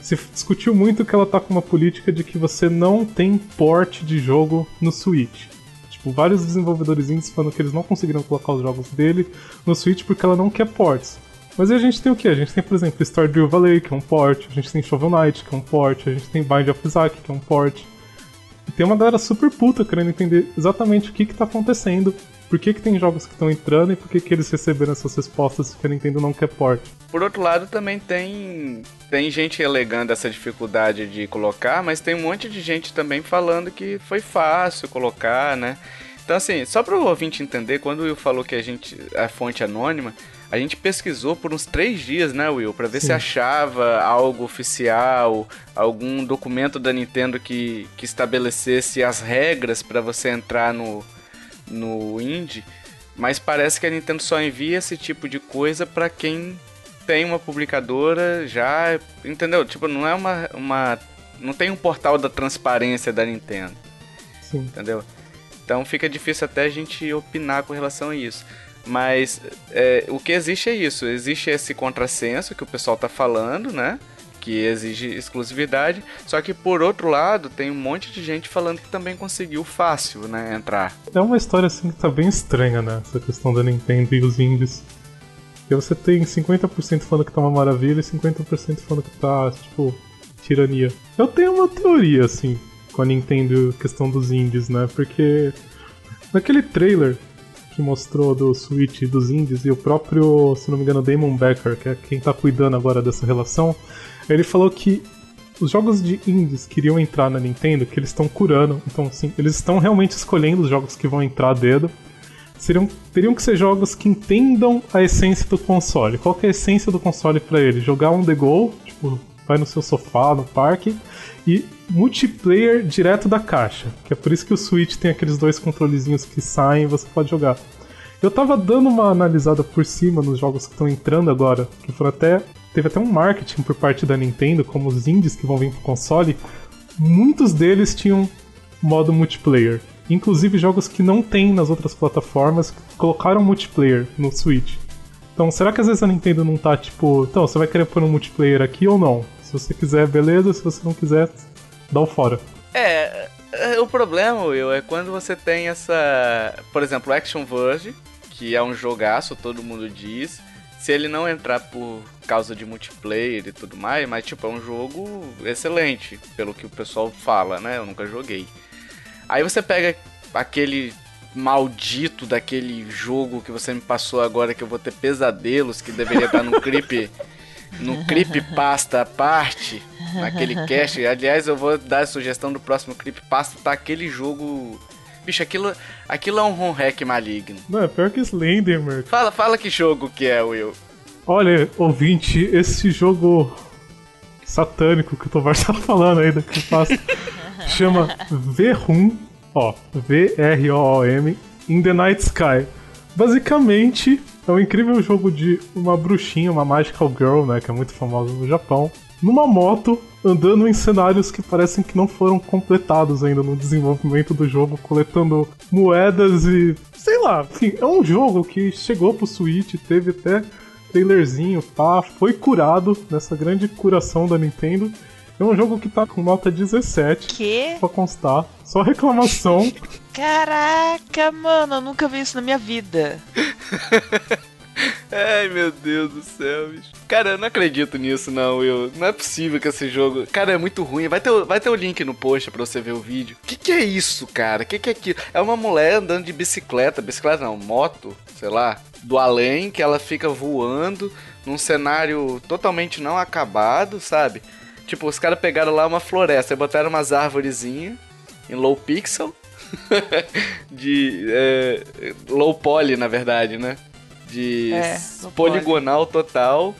se discutiu muito que ela tá com uma política de que você não tem porte de jogo no Switch. Tipo, vários desenvolvedores indies falando que eles não conseguiram colocar os jogos dele no Switch porque ela não quer ports. Mas aí a gente tem o que? A gente tem, por exemplo, Stardew Valley, que é um port, a gente tem Shovel Knight, que é um port, a gente tem Bind of Isaac, que é um port. E tem uma galera super puta querendo entender exatamente o que que tá acontecendo, por que que tem jogos que estão entrando e por que que eles receberam essas respostas que a Nintendo não quer port. Por outro lado, também tem tem gente alegando essa dificuldade de colocar, mas tem um monte de gente também falando que foi fácil colocar, né? Então assim, só para o ouvinte entender, quando o Will falou que a gente a fonte anônima, a gente pesquisou por uns três dias, né, Will? Pra ver Sim. se achava algo oficial, algum documento da Nintendo que, que estabelecesse as regras para você entrar no, no Indie. Mas parece que a Nintendo só envia esse tipo de coisa para quem tem uma publicadora já. Entendeu? Tipo, não é uma. uma não tem um portal da transparência da Nintendo. Sim. Entendeu? Então fica difícil até a gente opinar com relação a isso. Mas é, o que existe é isso: existe esse contrassenso que o pessoal tá falando, né? Que exige exclusividade. Só que por outro lado, tem um monte de gente falando que também conseguiu fácil, né? Entrar. É uma história assim que tá bem estranha, né? Essa questão da Nintendo e os indies. Você tem 50% falando que tá uma maravilha e 50% falando que tá, tipo, tirania. Eu tenho uma teoria, assim, com a Nintendo questão dos indies, né? Porque naquele trailer que mostrou do Switch dos indies e o próprio, se não me engano, Damon Becker, que é quem tá cuidando agora dessa relação, ele falou que os jogos de indies que iriam entrar na Nintendo, que eles estão curando, então sim, eles estão realmente escolhendo os jogos que vão entrar a dedo. Seriam, teriam que ser jogos que entendam a essência do console. Qual é a essência do console para ele? Jogar on the go, tipo, vai no seu sofá, no parque, e multiplayer direto da caixa, que é por isso que o Switch tem aqueles dois controlezinhos que saem e você pode jogar. Eu tava dando uma analisada por cima nos jogos que estão entrando agora, que foram até teve até um marketing por parte da Nintendo, como os indies que vão vir pro console, muitos deles tinham modo multiplayer. Inclusive jogos que não tem nas outras plataformas colocaram multiplayer no Switch. Então, será que às vezes a Nintendo não tá tipo, então, você vai querer pôr um multiplayer aqui ou não? Se você quiser, beleza. Se você não quiser, dá o fora. É, é, o problema, Will, é quando você tem essa. Por exemplo, Action Verge, que é um jogaço, todo mundo diz. Se ele não entrar por causa de multiplayer e tudo mais, mas tipo, é um jogo excelente, pelo que o pessoal fala, né? Eu nunca joguei. Aí você pega aquele maldito daquele jogo que você me passou agora que eu vou ter pesadelos, que deveria estar no creep [LAUGHS] no creepypasta à parte, naquele [LAUGHS] cast. Aliás, eu vou dar a sugestão do próximo creepypasta, tá aquele jogo Bicho, aquilo, aquilo é um home hack maligno. Não, é pior que Slenderman. Fala, fala que jogo que é, Will. Olha, ouvinte, esse jogo satânico que o Tovar [LAUGHS] tá falando aí daqui faço [LAUGHS] chama V-ROM, ó, V-R-O-O-M, In the Night Sky. Basicamente, é um incrível jogo de uma bruxinha, uma Magical Girl, né, que é muito famosa no Japão, numa moto andando em cenários que parecem que não foram completados ainda no desenvolvimento do jogo, coletando moedas e. sei lá, enfim, é um jogo que chegou pro Switch, teve até trailerzinho, pá, foi curado nessa grande curação da Nintendo. É um jogo que tá com nota 17. Que? Pra constar. Só reclamação. [LAUGHS] Caraca, mano, eu nunca vi isso na minha vida. [LAUGHS] Ai, meu Deus do céu, bicho. Cara, eu não acredito nisso, não, Will. Não é possível que esse jogo. Cara, é muito ruim. Vai ter, vai ter o link no post pra você ver o vídeo. O que, que é isso, cara? O que, que é aquilo? É uma mulher andando de bicicleta. Bicicleta não, moto, sei lá. Do além, que ela fica voando num cenário totalmente não acabado, sabe? Tipo, os caras pegaram lá uma floresta e botaram umas árvorezinhas em low pixel. [LAUGHS] de é, low poly, na verdade, né? de é, poligonal pode. total.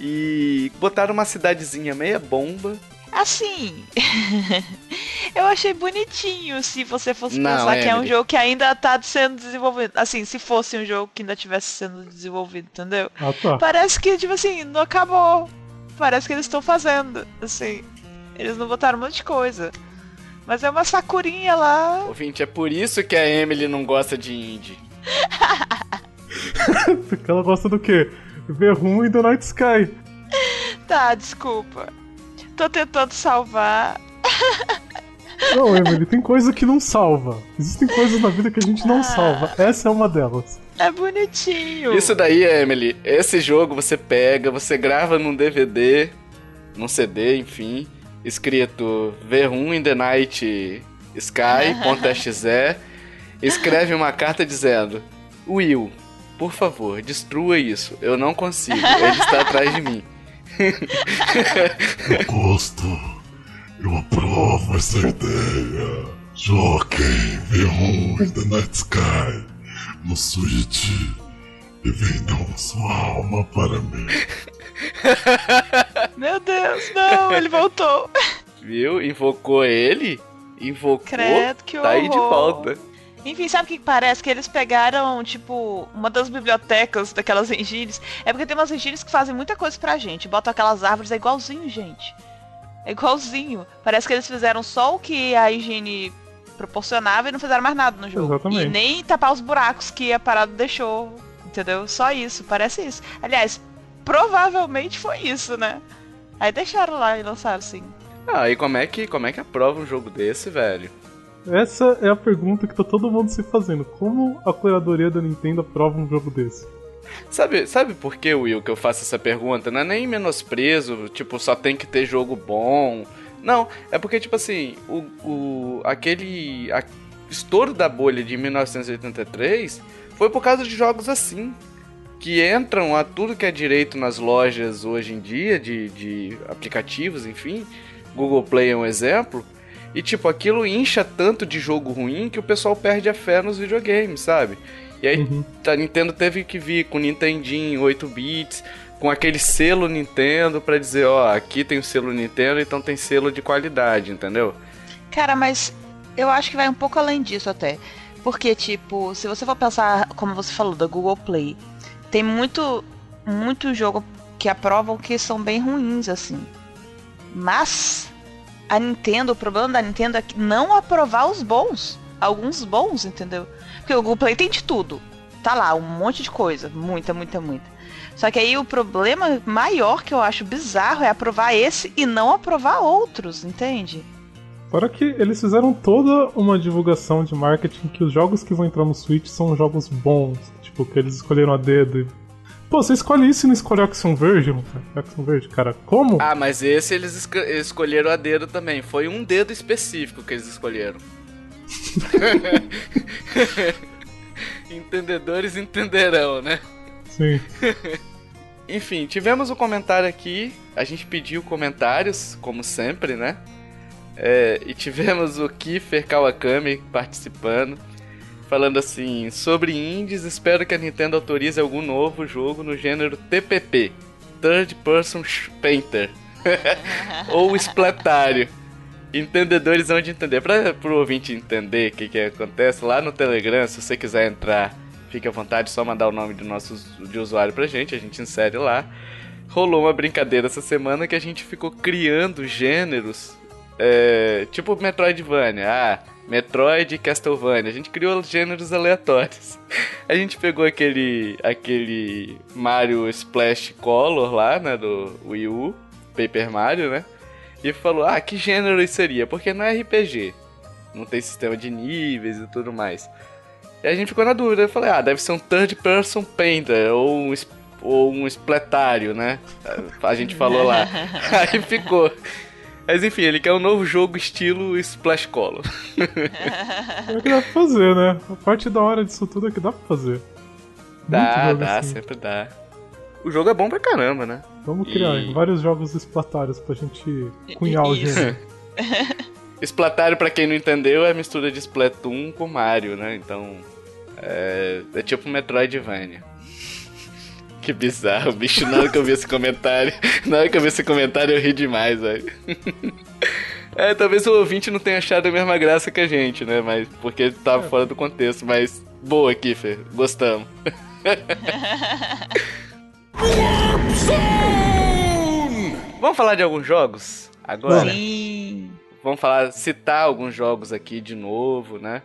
E botaram uma cidadezinha meia bomba. Assim, [LAUGHS] eu achei bonitinho se você fosse não, pensar é, que é um jogo que ainda tá sendo desenvolvido. Assim, se fosse um jogo que ainda tivesse sendo desenvolvido, entendeu? Ah, tá. Parece que, tipo assim, não acabou. Parece que eles estão fazendo, assim. Eles não botaram um monte de coisa. Mas é uma sacurinha lá. Ouvinte, é por isso que a Emily não gosta de indie. [LAUGHS] Porque ela gosta do quê? Ver ruim do Night Sky. [LAUGHS] Tá, desculpa. Tô tentando salvar. [LAUGHS] Não, Emily, tem coisa que não salva. Existem coisas na vida que a gente não ah. salva. Essa é uma delas. É bonitinho. Isso daí, Emily, esse jogo você pega, você grava num DVD, num CD, enfim, escrito V1 in the Night Sky.exe, [LAUGHS] escreve uma carta dizendo: Will, por favor, destrua isso. Eu não consigo. Ele está [LAUGHS] atrás de mim. eu gosto. Eu aprovo essa ideia. Joguem Verrões da Night Sky no Switch e vendam sua alma para mim. [LAUGHS] Meu Deus, não, ele voltou. Viu? Invocou ele? Invocou. Credo, que tá aí de volta. Enfim, sabe o que parece? Que eles pegaram, tipo, uma das bibliotecas daquelas engines. É porque tem umas engines que fazem muita coisa pra gente. Botam aquelas árvores, é igualzinho, gente. É igualzinho. Parece que eles fizeram só o que a engine proporcionava e não fizeram mais nada no jogo. Exatamente. E nem tapar os buracos que a parada deixou. Entendeu? Só isso, parece isso. Aliás, provavelmente foi isso, né? Aí deixaram lá e lançaram sim. Ah, e como é que, como é que aprova um jogo desse, velho? Essa é a pergunta que tá todo mundo se fazendo. Como a curadoria da Nintendo aprova um jogo desse? Sabe, sabe por que, Will, que eu faço essa pergunta? Não é nem menosprezo, tipo, só tem que ter jogo bom. Não, é porque, tipo assim, o, o aquele a, estouro da bolha de 1983 foi por causa de jogos assim. Que entram a tudo que é direito nas lojas hoje em dia, de, de aplicativos, enfim. Google Play é um exemplo e, tipo, aquilo incha tanto de jogo ruim que o pessoal perde a fé nos videogames, sabe? E aí uhum. a Nintendo teve que vir com Nintendinho 8 bits, com aquele selo Nintendo para dizer, ó, aqui tem o selo Nintendo, então tem selo de qualidade, entendeu? Cara, mas eu acho que vai um pouco além disso até. Porque, tipo, se você for pensar, como você falou, da Google Play, tem muito, muito jogo que aprovam que são bem ruins, assim. Mas a Nintendo, o problema da Nintendo é não aprovar os bons. Alguns bons, entendeu? Porque o Google Play tem de tudo. Tá lá, um monte de coisa. Muita, muita, muita. Só que aí o problema maior que eu acho bizarro é aprovar esse e não aprovar outros, entende? Fora que eles fizeram toda uma divulgação de marketing que os jogos que vão entrar no Switch são jogos bons. Tipo, que eles escolheram a dedo. Pô, você escolhe isso e não escolhe Action Verde? Action Verde, cara. Como? Ah, mas esse eles esco- escolheram a dedo também. Foi um dedo específico que eles escolheram. [LAUGHS] Entendedores entenderão, né? Sim. [LAUGHS] Enfim, tivemos um comentário aqui. A gente pediu comentários, como sempre, né? É, e tivemos o Kiefer Kawakami participando, falando assim: sobre indies, espero que a Nintendo autorize algum novo jogo no gênero TPP Third Person Painter [LAUGHS] ou Splatário. Entendedores vão de entender. Para o ouvinte entender o que, que acontece, lá no Telegram, se você quiser entrar, fique à vontade, só mandar o nome do nosso de usuário pra gente, a gente insere lá. Rolou uma brincadeira essa semana que a gente ficou criando gêneros, é, tipo Metroidvania. Ah, Metroid e Castlevania. A gente criou gêneros aleatórios. [LAUGHS] A gente pegou aquele, aquele Mario Splash Color lá, né, do Wii U, Paper Mario, né? E falou, ah, que gênero isso seria? Porque não é RPG. Não tem sistema de níveis e tudo mais. E a gente ficou na dúvida. Eu falei, ah, deve ser um third person painter ou um, ou um espletário, né? A gente falou lá. [LAUGHS] Aí ficou. Mas enfim, ele quer um novo jogo estilo Splash Color. [LAUGHS] É que dá pra fazer, né? A parte da hora disso tudo é que dá pra fazer. Dá, dá, assim. sempre dá. O jogo é bom pra caramba, né? Vamos criar E- vários jogos esplatários pra gente cunhar o gênero. [LAUGHS] Splatário, pra quem não entendeu, é a mistura de Splatoon com Mario, né? Então. É, é tipo Metroidvania. Que bizarro, bicho. Na hora que eu vi esse comentário. [LAUGHS] Na hora que eu vi esse comentário, eu ri demais, velho. [LAUGHS] É, talvez o ouvinte não tenha achado a mesma graça que a gente, né? Mas porque tava fora do contexto. Mas boa, Kiffer. Gostamos. [LAUGHS] Vamos falar de alguns jogos agora? Sim. Vamos falar, citar alguns jogos aqui de novo, né?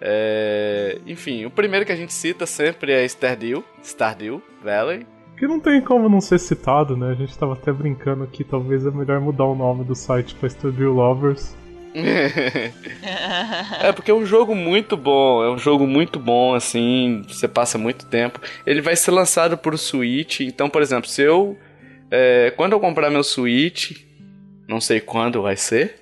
É, enfim, o primeiro que a gente cita sempre é Stardew, Stardew Valley. Que não tem como não ser citado, né? A gente tava até brincando que talvez é melhor mudar o nome do site pra Stardew Lovers. [LAUGHS] é porque é um jogo muito bom, é um jogo muito bom, assim, você passa muito tempo. Ele vai ser lançado pro Switch, então, por exemplo, se eu. é, quando eu comprar meu Switch, não sei quando vai ser,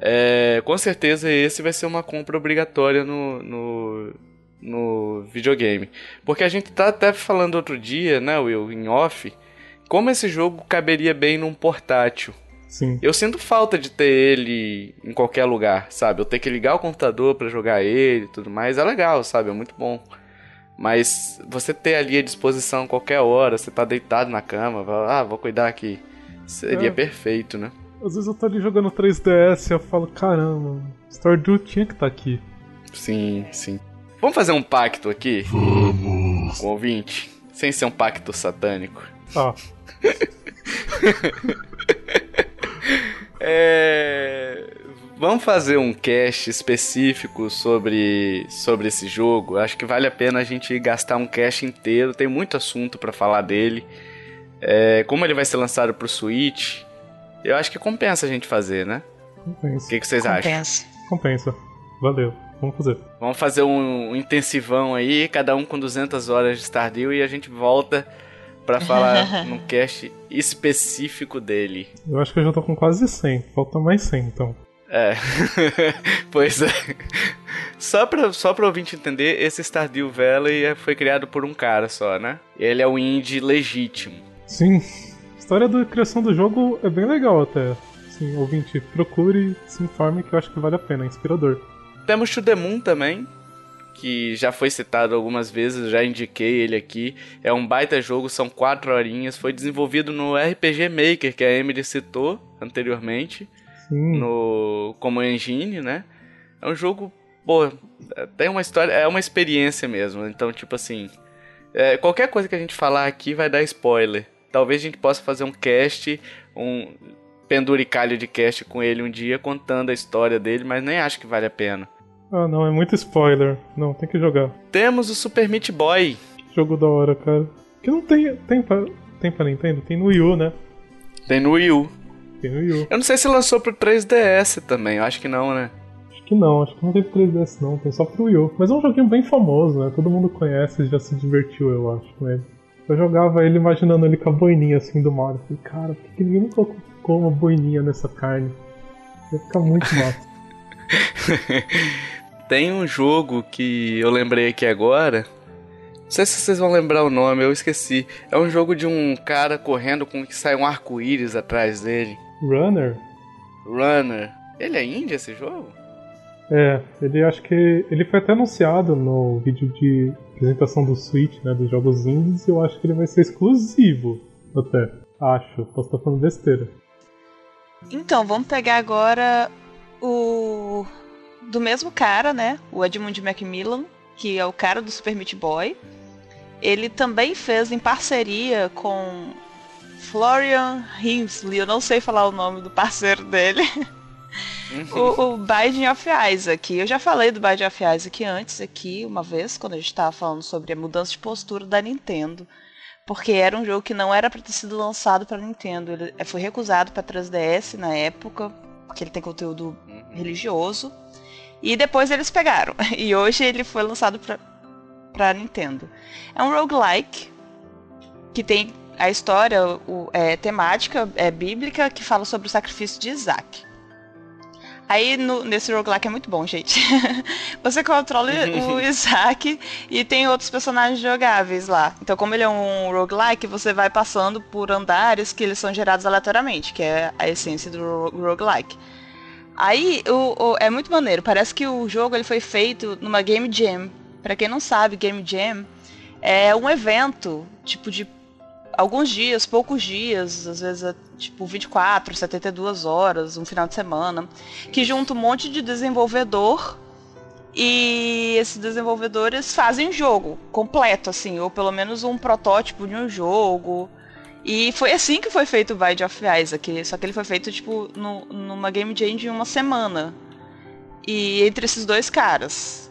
é, com certeza esse vai ser uma compra obrigatória no, no, no videogame. Porque a gente tá até falando outro dia, né, Will, em off, como esse jogo caberia bem num portátil. Sim. Eu sinto falta de ter ele em qualquer lugar, sabe? Eu ter que ligar o computador pra jogar ele e tudo mais é legal, sabe? É muito bom. Mas você ter ali à disposição a qualquer hora, você tá deitado na cama, vai, ah, vou cuidar aqui. Seria É. perfeito, né? Às vezes eu tô ali jogando 3DS e eu falo, caramba, Stardew tinha que estar aqui. Sim, sim. Vamos fazer um pacto aqui Vamos. com o ouvinte? Sem ser um pacto satânico. Ah, [LAUGHS] É... Vamos fazer um cast específico sobre, sobre esse jogo. Acho que vale a pena a gente gastar um cast inteiro. Tem muito assunto pra falar dele. É, Como ele vai ser lançado pro Switch, eu acho que compensa a gente fazer, né? O compensa. que, que vocês acham? Compensa. Compensa. Valeu. Vamos fazer. Vamos fazer um, um intensivão aí, cada um com 200 horas de Stardew e a gente volta pra falar [LAUGHS] num cast específico dele. Eu acho que eu já tô com quase 100. Falta mais 100, então. É. [LAUGHS] pois é. Só pra, só pra ouvinte entender, esse Stardew Valley foi criado por um cara só, né? Ele é um indie legítimo. Sim. A história da criação do jogo é bem legal até. Sim, ouvinte, procure, se informe que eu acho que vale a pena, é inspirador. Temos To The Moon também, que já foi citado algumas vezes, já indiquei ele aqui. É um baita jogo, são quatro horinhas. Foi desenvolvido no RPG Maker, que a Emily citou anteriormente. Sim. no como engine, né? É um jogo, pô, tem uma história, é uma experiência mesmo. Então, tipo assim, é, qualquer coisa que a gente falar aqui vai dar spoiler. Talvez a gente possa fazer um cast, um penduricalho de cast com ele um dia contando a história dele, mas nem acho que vale a pena. Ah, não, é muito spoiler. Não, tem que jogar. Temos o Super Meat Boy. Que jogo da hora, cara. Que não tem. Tem pra, tem pra Nintendo? Tem no Wii U, né? Tem no Wii U. Tem no Wii U. Eu não sei se lançou pro 3DS também, eu acho que não, né? Acho que não, acho que não tem pro 3DS não, tem só pro Wii U. Mas é um joguinho bem famoso, né? Todo mundo conhece e já se divertiu, eu acho, com ele. Eu jogava ele imaginando ele com a boininha assim do Mario. Falei, cara, por que ninguém nunca colocou uma boininha nessa carne? Ia ficar muito massa. [LAUGHS] Tem um jogo que eu lembrei aqui agora. Não sei se vocês vão lembrar o nome, eu esqueci. É um jogo de um cara correndo com que sai um arco-íris atrás dele. Runner? Runner. Ele é indie esse jogo? É, ele acho que. Ele foi até anunciado no vídeo de apresentação do Switch, né? Dos jogos indies, eu acho que ele vai ser exclusivo. Até. Acho, posso estar falando besteira. Então, vamos pegar agora o. Do mesmo cara, né? O Edmund Macmillan, que é o cara do Super Meat Boy. Ele também fez em parceria com Florian Hinsley, eu não sei falar o nome do parceiro dele. [LAUGHS] o, o Binding of Isaac. Eu já falei do Binding of Isaac antes aqui, uma vez, quando a gente estava falando sobre a mudança de postura da Nintendo. Porque era um jogo que não era para ter sido lançado para Nintendo. Ele foi recusado para 3DS na época, porque ele tem conteúdo religioso. E depois eles pegaram. [LAUGHS] E hoje ele foi lançado para para Nintendo. É um roguelike que tem a história o, é temática, é bíblica, que fala sobre o sacrifício de Isaac. Aí no, nesse roguelike é muito bom, gente. [LAUGHS] Você controla o [LAUGHS] Isaac e tem outros personagens jogáveis lá. Então, como ele é um roguelike, você vai passando por andares que eles são gerados aleatoriamente, que é a essência do roguelike. Aí o, o, é muito maneiro. Parece que o jogo ele foi feito numa Game Jam. Para quem não sabe, Game Jam é um evento tipo de alguns dias, poucos dias, às vezes é, tipo 24, 72 horas, um final de semana, que junta um monte de desenvolvedor e esses desenvolvedores fazem jogo completo, assim, ou pelo menos um protótipo de um jogo. E foi assim que foi feito o Bide of Isaac, só que ele foi feito, tipo, no, numa game jam de uma semana. E entre esses dois caras.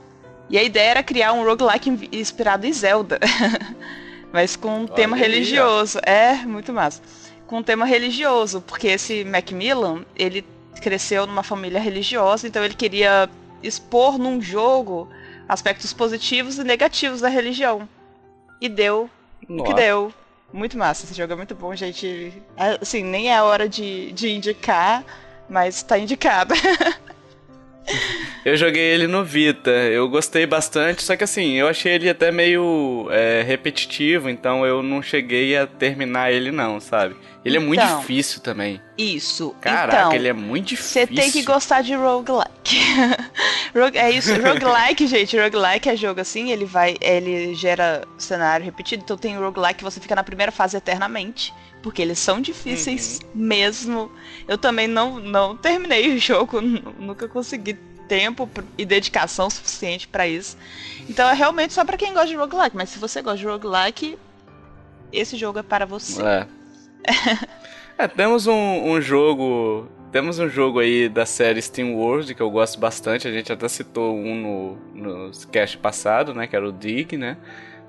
E a ideia era criar um roguelike inspirado em Zelda. [LAUGHS] Mas com um tema religioso. É, muito massa. Com um tema religioso, porque esse Macmillan, ele cresceu numa família religiosa, então ele queria expor num jogo aspectos positivos e negativos da religião. E deu o que deu. Muito massa, esse jogo é muito bom, gente. Assim, nem é hora de, de indicar, mas tá indicado. [LAUGHS] Eu joguei ele no Vita, eu gostei bastante, só que assim, eu achei ele até meio é, repetitivo, então eu não cheguei a terminar ele não, sabe? Ele é muito Então. difícil também. Isso. Caraca, então, ele é muito Você difícil. tem que gostar de roguelike. [LAUGHS] Rogue- é isso, roguelike, gente. Roguelike é jogo assim, ele vai. Ele gera cenário repetido. Então tem roguelike que você fica na primeira fase eternamente. Porque eles são difíceis mesmo. Eu também não, não terminei o [LAUGHS] jogo, nu- nunca consegui tempo e dedicação suficiente pra isso. Então é realmente só pra quem gosta de roguelike. Mas se você gosta de roguelike, esse jogo é para você. É. [LAUGHS] É, temos um, um jogo. Temos um jogo aí da série Steam World que eu gosto bastante. A gente até citou um no, no cast passado, né? Que era o Dig, né?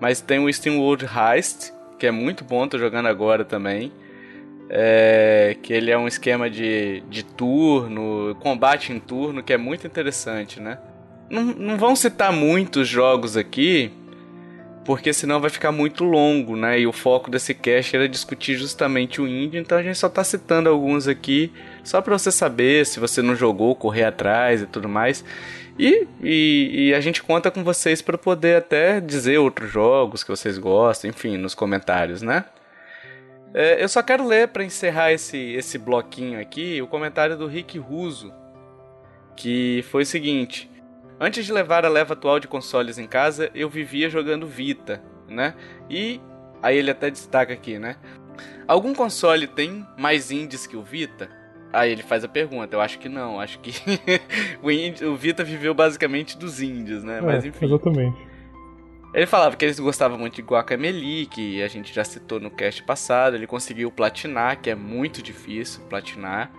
Mas tem o Steam World Heist, que é muito bom, tô jogando agora também. É, que ele é um esquema de, de turno, combate em turno, que é muito interessante, né? Não, não vão citar muitos jogos aqui, porque senão vai ficar muito longo, né? E o foco desse cast era discutir justamente o indie, então a gente só tá citando alguns aqui, só para você saber se você não jogou, correr atrás e tudo mais. E, e, e a gente conta com vocês para poder até dizer outros jogos que vocês gostam, enfim, nos comentários, né? É, eu só quero ler para encerrar esse, esse bloquinho aqui o comentário do Rick Russo, que foi o seguinte: Antes de levar a leva atual de consoles em casa, eu vivia jogando Vita, né? E aí ele até destaca aqui, né? Algum console tem mais indies que o Vita? Aí ele faz a pergunta, eu acho que não, acho que [LAUGHS] o, indie- o Vita viveu basicamente dos indies, né? Mas É, enfim. Exatamente. Ele falava que eles gostavam muito de Guacamelee, que a gente já citou no cast passado. Ele conseguiu platinar, que é muito difícil platinar.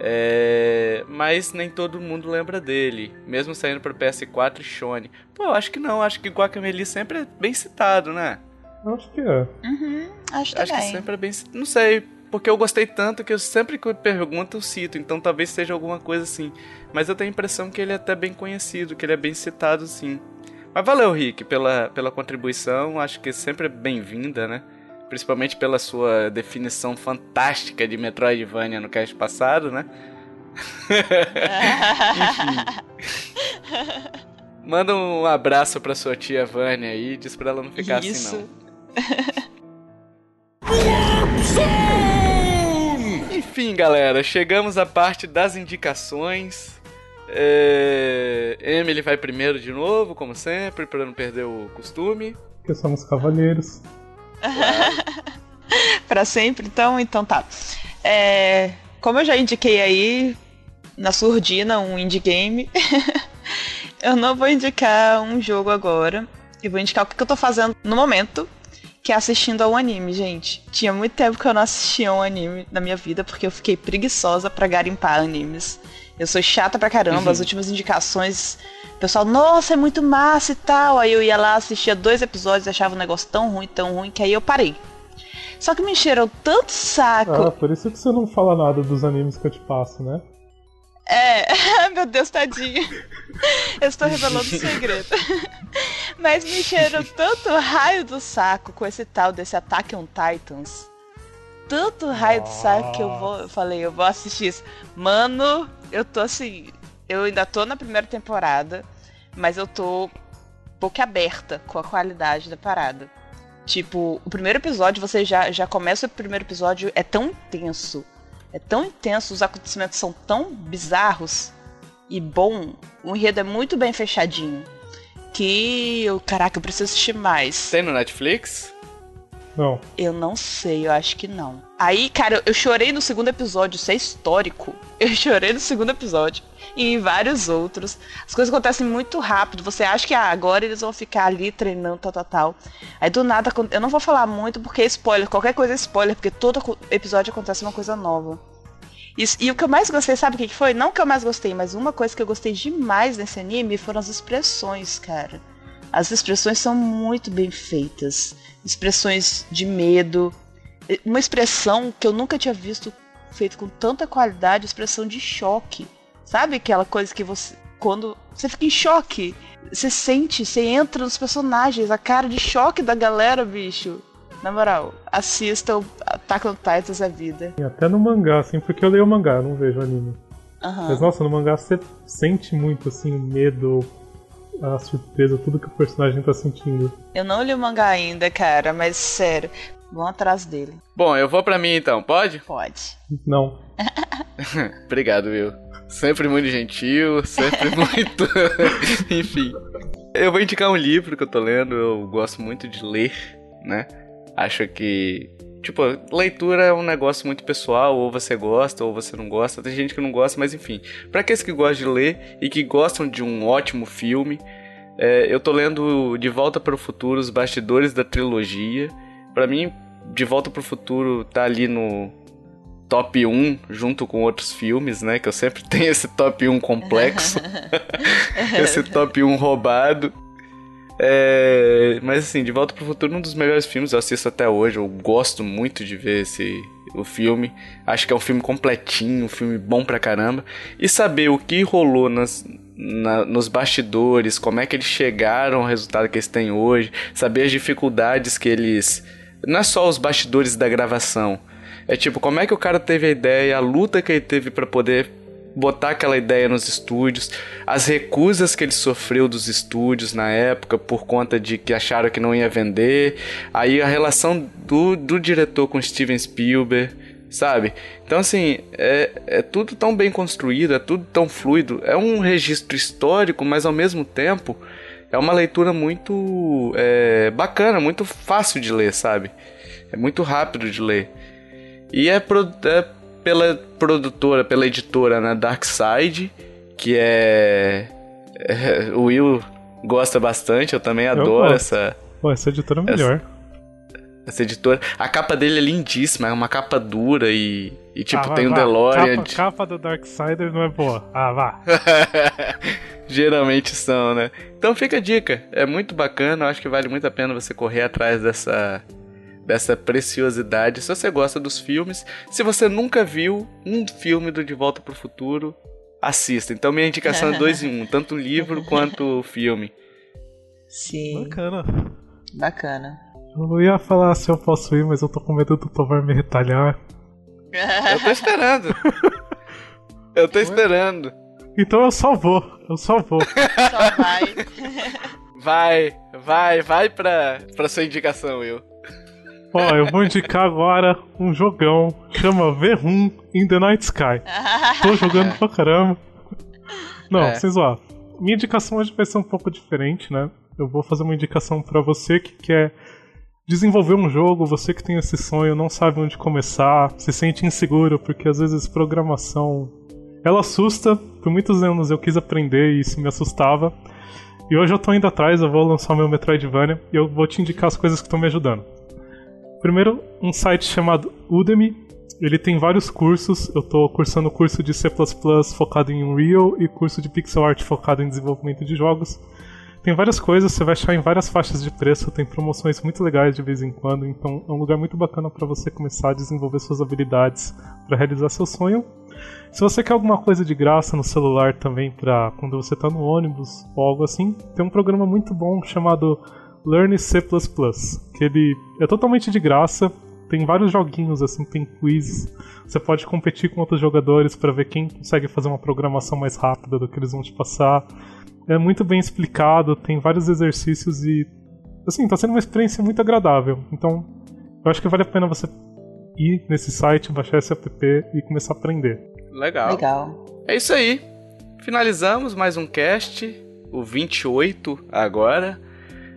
É, Mas nem todo mundo lembra dele, mesmo saindo para PS4 e Sony. Pô, eu acho que não, acho que Guacamelee sempre é bem citado, né? Acho que é. Uhum, acho Acho que sempre é bem citado. Não sei, porque eu gostei tanto que eu sempre que eu pergunto eu cito, então talvez seja alguma coisa assim. Mas eu tenho a impressão que ele é até bem conhecido, que ele é bem citado sim. Mas valeu, Rick, pela, pela contribuição, acho que sempre é bem-vinda, né? Principalmente pela sua definição fantástica de Metroidvania no cast passado, né? Enfim. [LAUGHS] Manda um abraço pra sua tia Vânia aí, diz pra ela não ficar Isso. assim não. [LAUGHS] Enfim, galera, chegamos à parte das indicações. É... Emily vai primeiro de novo, como sempre, pra não perder o costume. Porque somos cavalheiros. [LAUGHS] Pra sempre, então, então tá. É, como eu já indiquei aí na surdina um indie game, [LAUGHS] eu não vou indicar um jogo agora. Eu vou indicar o que eu tô fazendo no momento, que é assistindo a um anime, gente. Tinha muito tempo que eu não assistia um anime na minha vida, porque eu fiquei preguiçosa pra garimpar animes. Eu sou chata pra caramba, as últimas indicações. O pessoal, nossa, é muito massa e tal. Aí eu ia lá, assistia dois episódios, achava o negócio tão ruim, tão ruim, que aí eu parei. Só que me encheram tanto saco. Ah, por isso que você não fala nada dos animes que eu te passo, né? É, [LAUGHS] meu Deus, tadinho. Eu estou revelando um segredo. [LAUGHS] Mas me encheram tanto raio do saco com esse tal desse Attack on Titans. Tanto raio do saco que eu vou. Eu falei, eu vou assistir isso. Mano, eu tô assim. Eu ainda tô na primeira temporada, mas eu tô boca aberta com a qualidade da parada. Tipo, o primeiro episódio, você já, já começa o primeiro episódio, é tão intenso. É tão intenso, os acontecimentos são tão bizarros e bom. O enredo é muito bem fechadinho. Que eu, caraca, eu preciso assistir mais. Tem no Netflix? Não. Eu não sei, eu acho que não. Aí, cara, eu chorei no segundo episódio, isso é histórico. Eu [LAUGHS] chorei no segundo episódio e em vários outros. As coisas acontecem muito rápido. Você acha que ah, agora eles vão ficar ali treinando, tal, tal, tal. Aí do nada, eu não vou falar muito porque é spoiler. Qualquer coisa é spoiler, porque todo episódio acontece uma coisa nova. Isso- e o que eu mais gostei, sabe o que foi? Não que eu mais gostei, mas uma coisa que eu gostei demais nesse anime foram as expressões, cara. As expressões são muito bem feitas. Expressões de medo. E Uma expressão que eu nunca tinha visto feito com tanta qualidade, expressão de choque. Sabe aquela coisa que você. Quando você fica em choque, você sente, você entra nos personagens, a cara de choque da galera, bicho. Na moral, assistam Attack on Titans a vida. E até no mangá, assim, porque eu leio o mangá, não vejo anime. Aham. Mas nossa, no mangá você sente muito, assim, o medo, a surpresa, tudo que o personagem tá sentindo. Eu não li o mangá ainda, cara, mas sério, vão atrás dele. Bom, eu vou pra mim então, pode? Pode. Não. [LAUGHS] Obrigado, Will. Sempre muito gentil, sempre [LAUGHS] muito. [LAUGHS] Enfim. Eu vou indicar um livro que eu tô lendo, eu gosto muito de ler, né? Acho que. Tipo, leitura é um negócio muito pessoal, ou você gosta, ou você não gosta. Tem gente que não gosta, mas enfim. Pra aqueles que gostam de ler e que gostam de um ótimo filme, é, eu tô lendo De Volta para o Futuro, Os Bastidores da Trilogia. Pra mim, De Volta para o Futuro tá ali no, top 1 junto com outros filmes, né? Que eu sempre [LAUGHS] tenho esse top 1 complexo. [LAUGHS] esse top 1 roubado. É, mas assim, De Volta pro Futuro, um dos melhores filmes, eu assisto até hoje. Eu gosto muito de ver esse o filme. Acho que é um filme completinho, um filme bom pra caramba. E saber o que rolou nas, na- nos bastidores, como é que eles chegaram ao resultado que eles têm hoje, saber as dificuldades que eles. Não é só os bastidores da gravação. É tipo, como é que o cara teve a ideia, a luta que ele teve pra poder botar aquela ideia nos estúdios, as recusas que ele sofreu dos estúdios na época por conta de que acharam que não ia vender, aí a relação do, do diretor com Steven Spielberg, sabe? Então, assim, é, é tudo tão bem construído, é tudo tão fluido, é um registro histórico, mas ao mesmo tempo é uma leitura muito é, bacana, muito fácil de ler, sabe? É muito rápido de ler. E é, pro- é pela produtora, pela editora, né, Dark Side, que é, é- O Will gosta bastante, eu também adoro gosto. essa, Pô, essa editora é melhor. essa editora. A capa dele é lindíssima, é uma capa dura e, e tipo, Ah, vai, tem o vai. DeLorean. Capa, capa do Darksider não é boa. Ah, vá. [LAUGHS] Geralmente são, né? Então fica a dica, é muito bacana, eu acho que vale muito a pena você correr atrás dessa dessa preciosidade. Se você gosta dos filmes, se você nunca viu um filme do De Volta pro Futuro, assista. Então minha indicação é dois em um, tanto o livro [LAUGHS] quanto o filme. Sim, Bacana. bacana. Eu ia falar se eu posso ir, mas eu tô com medo do Tovar me retalhar. Eu tô esperando. Eu tô esperando. Então eu só vou, eu só vou. [LAUGHS] Só vai. Vai, vai, vai pra, pra sua indicação, Will. Ó, eu vou indicar agora um jogão, chama V1 in the Night Sky. Tô jogando [LAUGHS] pra caramba. Não, É. sem zoar. Minha indicação hoje vai ser um pouco diferente, né? Eu vou fazer uma indicação pra você que quer desenvolver um jogo, você que tem esse sonho, não sabe onde começar, se sente inseguro, porque às vezes programação ela assusta. Por muitos anos eu quis aprender e isso me assustava. E hoje eu tô indo atrás, eu vou lançar meu Metroidvania e eu vou te indicar as coisas que estão me ajudando. Primeiro, um site chamado Udemy. Ele tem vários cursos. Eu tô cursando curso de C++ focado em Unreal e curso de pixel art focado em desenvolvimento de jogos. Tem várias coisas, você vai achar em várias faixas de preço, tem promoções muito legais de vez em quando, então é um lugar muito bacana para você começar a desenvolver suas habilidades para realizar seu sonho. Se você quer alguma coisa de graça no celular também para quando você tá no ônibus ou algo assim, tem um programa muito bom chamado Learn C++, que ele é totalmente de graça, tem vários joguinhos assim, tem quizzes. Você pode competir com outros jogadores para ver quem consegue fazer uma programação mais rápida do que eles vão te passar. É muito bem explicado, tem vários exercícios e assim, tá sendo uma experiência muito agradável. Então, eu acho que vale a pena você ir nesse site, baixar esse app e começar a aprender. Legal. Legal. É isso aí. Finalizamos mais um cast, o 28 agora.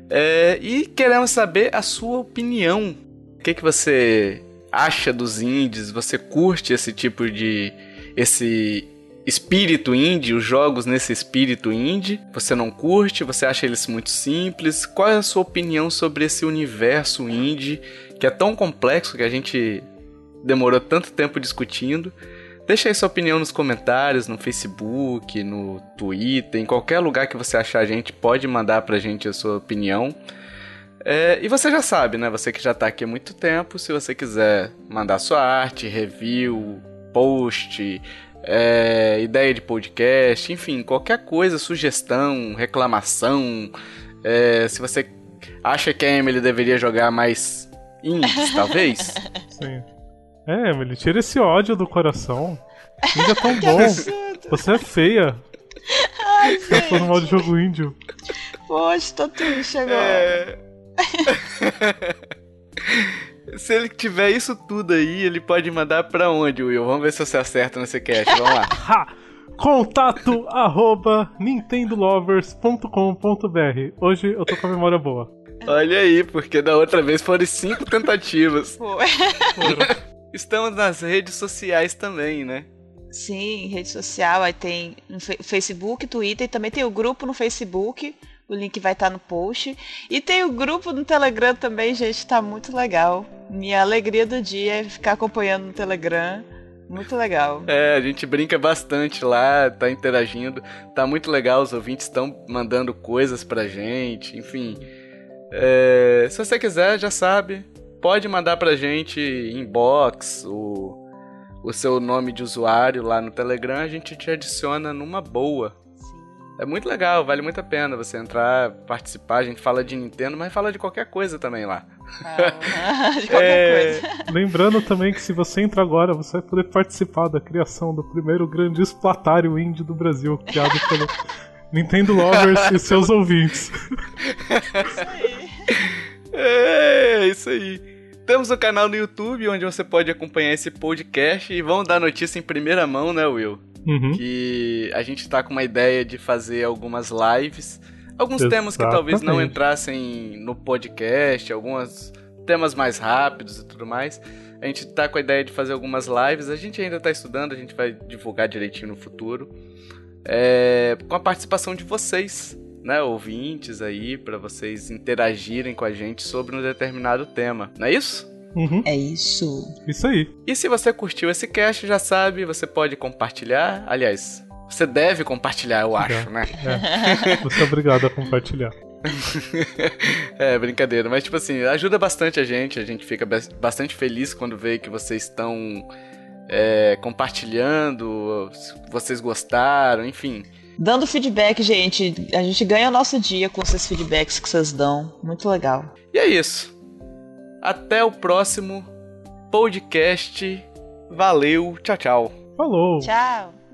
É, e queremos saber a sua opinião. O que, que você acha dos indies? Você curte esse tipo de. esse espírito indie, os jogos nesse espírito indie? Você não curte? Você acha eles muito simples? Qual é a sua opinião sobre esse universo indie que é tão complexo que a gente demorou tanto tempo discutindo? Deixa aí sua opinião nos comentários, no Facebook, no Twitter, em qualquer lugar que você achar a gente, pode mandar pra gente a sua opinião. É, e você já sabe, né? Você que já tá aqui há muito tempo, se você quiser mandar sua arte, review, post, é, ideia de podcast, enfim, qualquer coisa, sugestão, reclamação, é, se você acha que a Emily deveria jogar mais indies, talvez, [LAUGHS] Sim. É, Emily, tira esse ódio do coração. Ainda é tão [LAUGHS] bom. Você é feia. Você tá falando mal de jogo índio. Poxa, tô triste agora. É. [LAUGHS] Se ele tiver isso tudo aí, ele pode mandar pra onde, Will? Vamos ver se você acerta nesse cast. Vamos lá. [LAUGHS] Ha! Contato arroba nintendolovers.com.br Hoje eu tô com a memória boa. Olha aí, porque da outra vez foram cinco tentativas. Foi. Estamos nas redes sociais também, né? Sim, rede social, aí tem no Facebook, Twitter, e também tem o grupo no Facebook, o link vai estar no post. E tem o grupo no Telegram também, gente, tá muito legal. Minha alegria do dia é ficar acompanhando no Telegram. Muito legal. É, a gente brinca bastante lá, tá interagindo. Tá muito legal, os ouvintes estão mandando coisas pra gente, enfim. É, se você quiser, já sabe, pode mandar pra gente inbox, o, o seu nome de usuário lá no Telegram, a gente te adiciona numa boa. É muito legal, vale muito a pena você entrar, participar. A gente fala de Nintendo, mas fala de qualquer coisa também lá. Ah, [LAUGHS] de [LAUGHS] qualquer É, coisa. Lembrando também que se você entrar agora, você vai poder participar da criação do primeiro grande esplatário indie do Brasil, criado pelo [LAUGHS] Nintendo Lovers e seus ouvintes. É, isso aí. Temos um canal no YouTube onde você pode acompanhar esse podcast e vamos dar notícia em primeira mão, né, Will? Uhum. Que a gente tá com uma ideia de fazer algumas lives. Alguns temas que talvez não Exatamente. entrassem no podcast, alguns temas mais rápidos e tudo mais. A gente tá com a ideia de fazer algumas lives. A gente ainda tá estudando, a gente vai divulgar direitinho no futuro. É, com a participação de vocês, né, ouvintes aí, para vocês interagirem com a gente sobre um determinado tema. Não é isso? Uhum. É isso. Isso aí. E se você curtiu esse cast, já sabe, você pode compartilhar. Aliás, você deve compartilhar, eu acho, né? É. Você é obrigado a compartilhar. [LAUGHS] É, brincadeira. Mas, tipo assim, ajuda bastante a gente. A gente fica bas- bastante feliz quando vê que vocês estão é, compartilhando, vocês gostaram, enfim. Dando feedback, gente. A gente ganha o nosso dia com esses feedbacks que vocês dão. Muito legal. E é isso. Até o próximo podcast. Valeu, tchau, tchau. Falou! Tchau.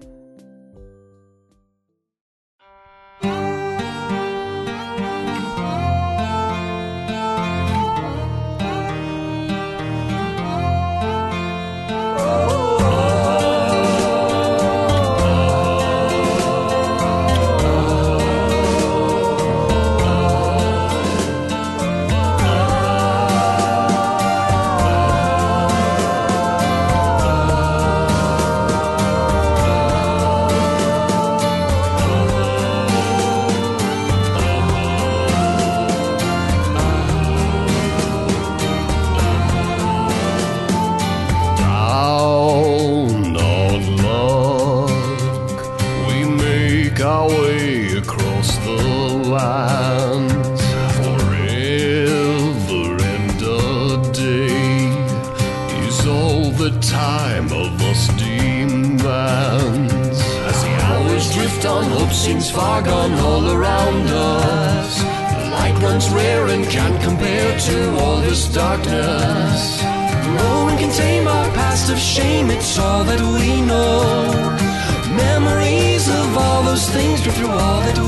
Darkness. No one can tame our past of shame, it's all that we know. Memories of all those things drift through all that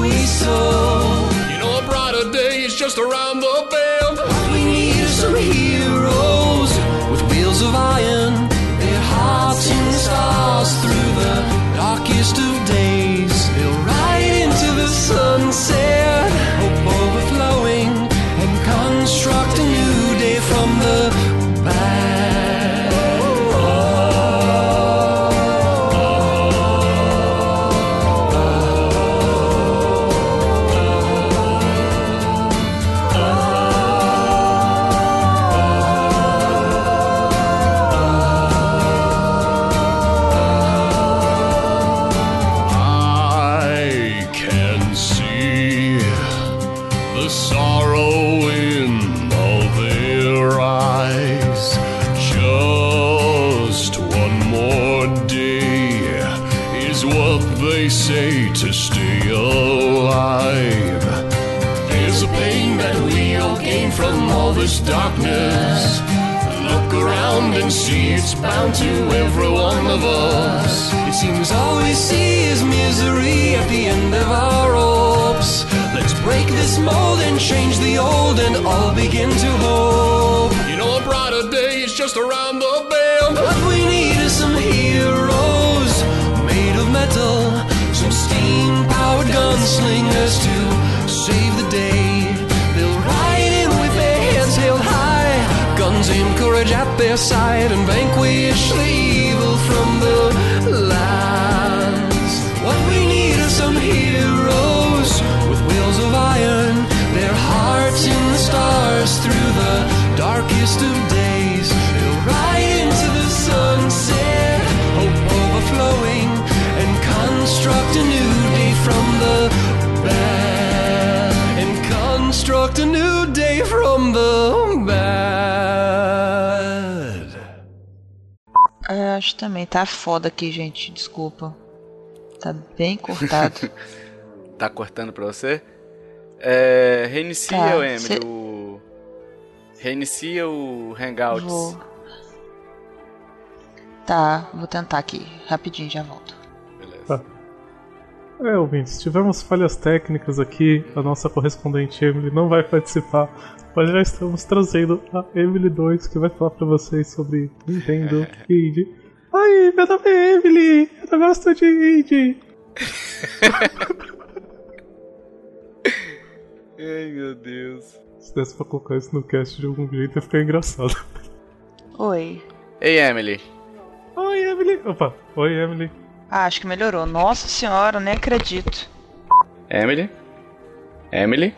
day is just around the bend. What we need is some heroes made of metal, some steam powered gunslingers to save the day. They'll ride in with their heads held high, guns aimed courage at their side, and vanquish the evil from the lands. What we need are some heroes with wheels of iron, their hearts in the stars through the darkest of Eu acho também. Tá foda aqui, gente. Desculpa. Tá bem cortado. [LAUGHS] Tá cortando pra você? É, reinicia Tá, o Emily, cê- o. Reinicia o Hangouts. Vou. Tá, vou tentar aqui. Rapidinho, já volto. Beleza. É, ouvintes, tivemos falhas técnicas aqui. A nossa correspondente Emily não vai participar. Mas já estamos trazendo a Emily 2 que vai falar pra vocês sobre Nintendo [LAUGHS] e Indie. Oi, meu nome é Emily! Eu gosto de Indie! [LAUGHS] Ai meu Deus. Se desse pra colocar isso no cast de algum jeito ia ficar engraçado. Oi. Ei, Emily. Oi, Emily! Opa, oi, Emily. Ah, acho que melhorou. Nossa senhora, nem acredito. Emily? Emily?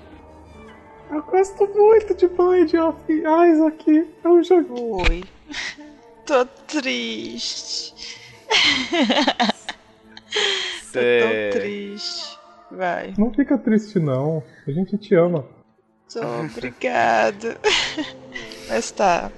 Eu gosto muito de Bind of Isaac. É um jogo. Oi. [LAUGHS] Tô triste. [LAUGHS] Tô Cê- tão triste. Vai. Não fica triste, não. A gente te ama. Tô obrigado. [LAUGHS] Mas tá.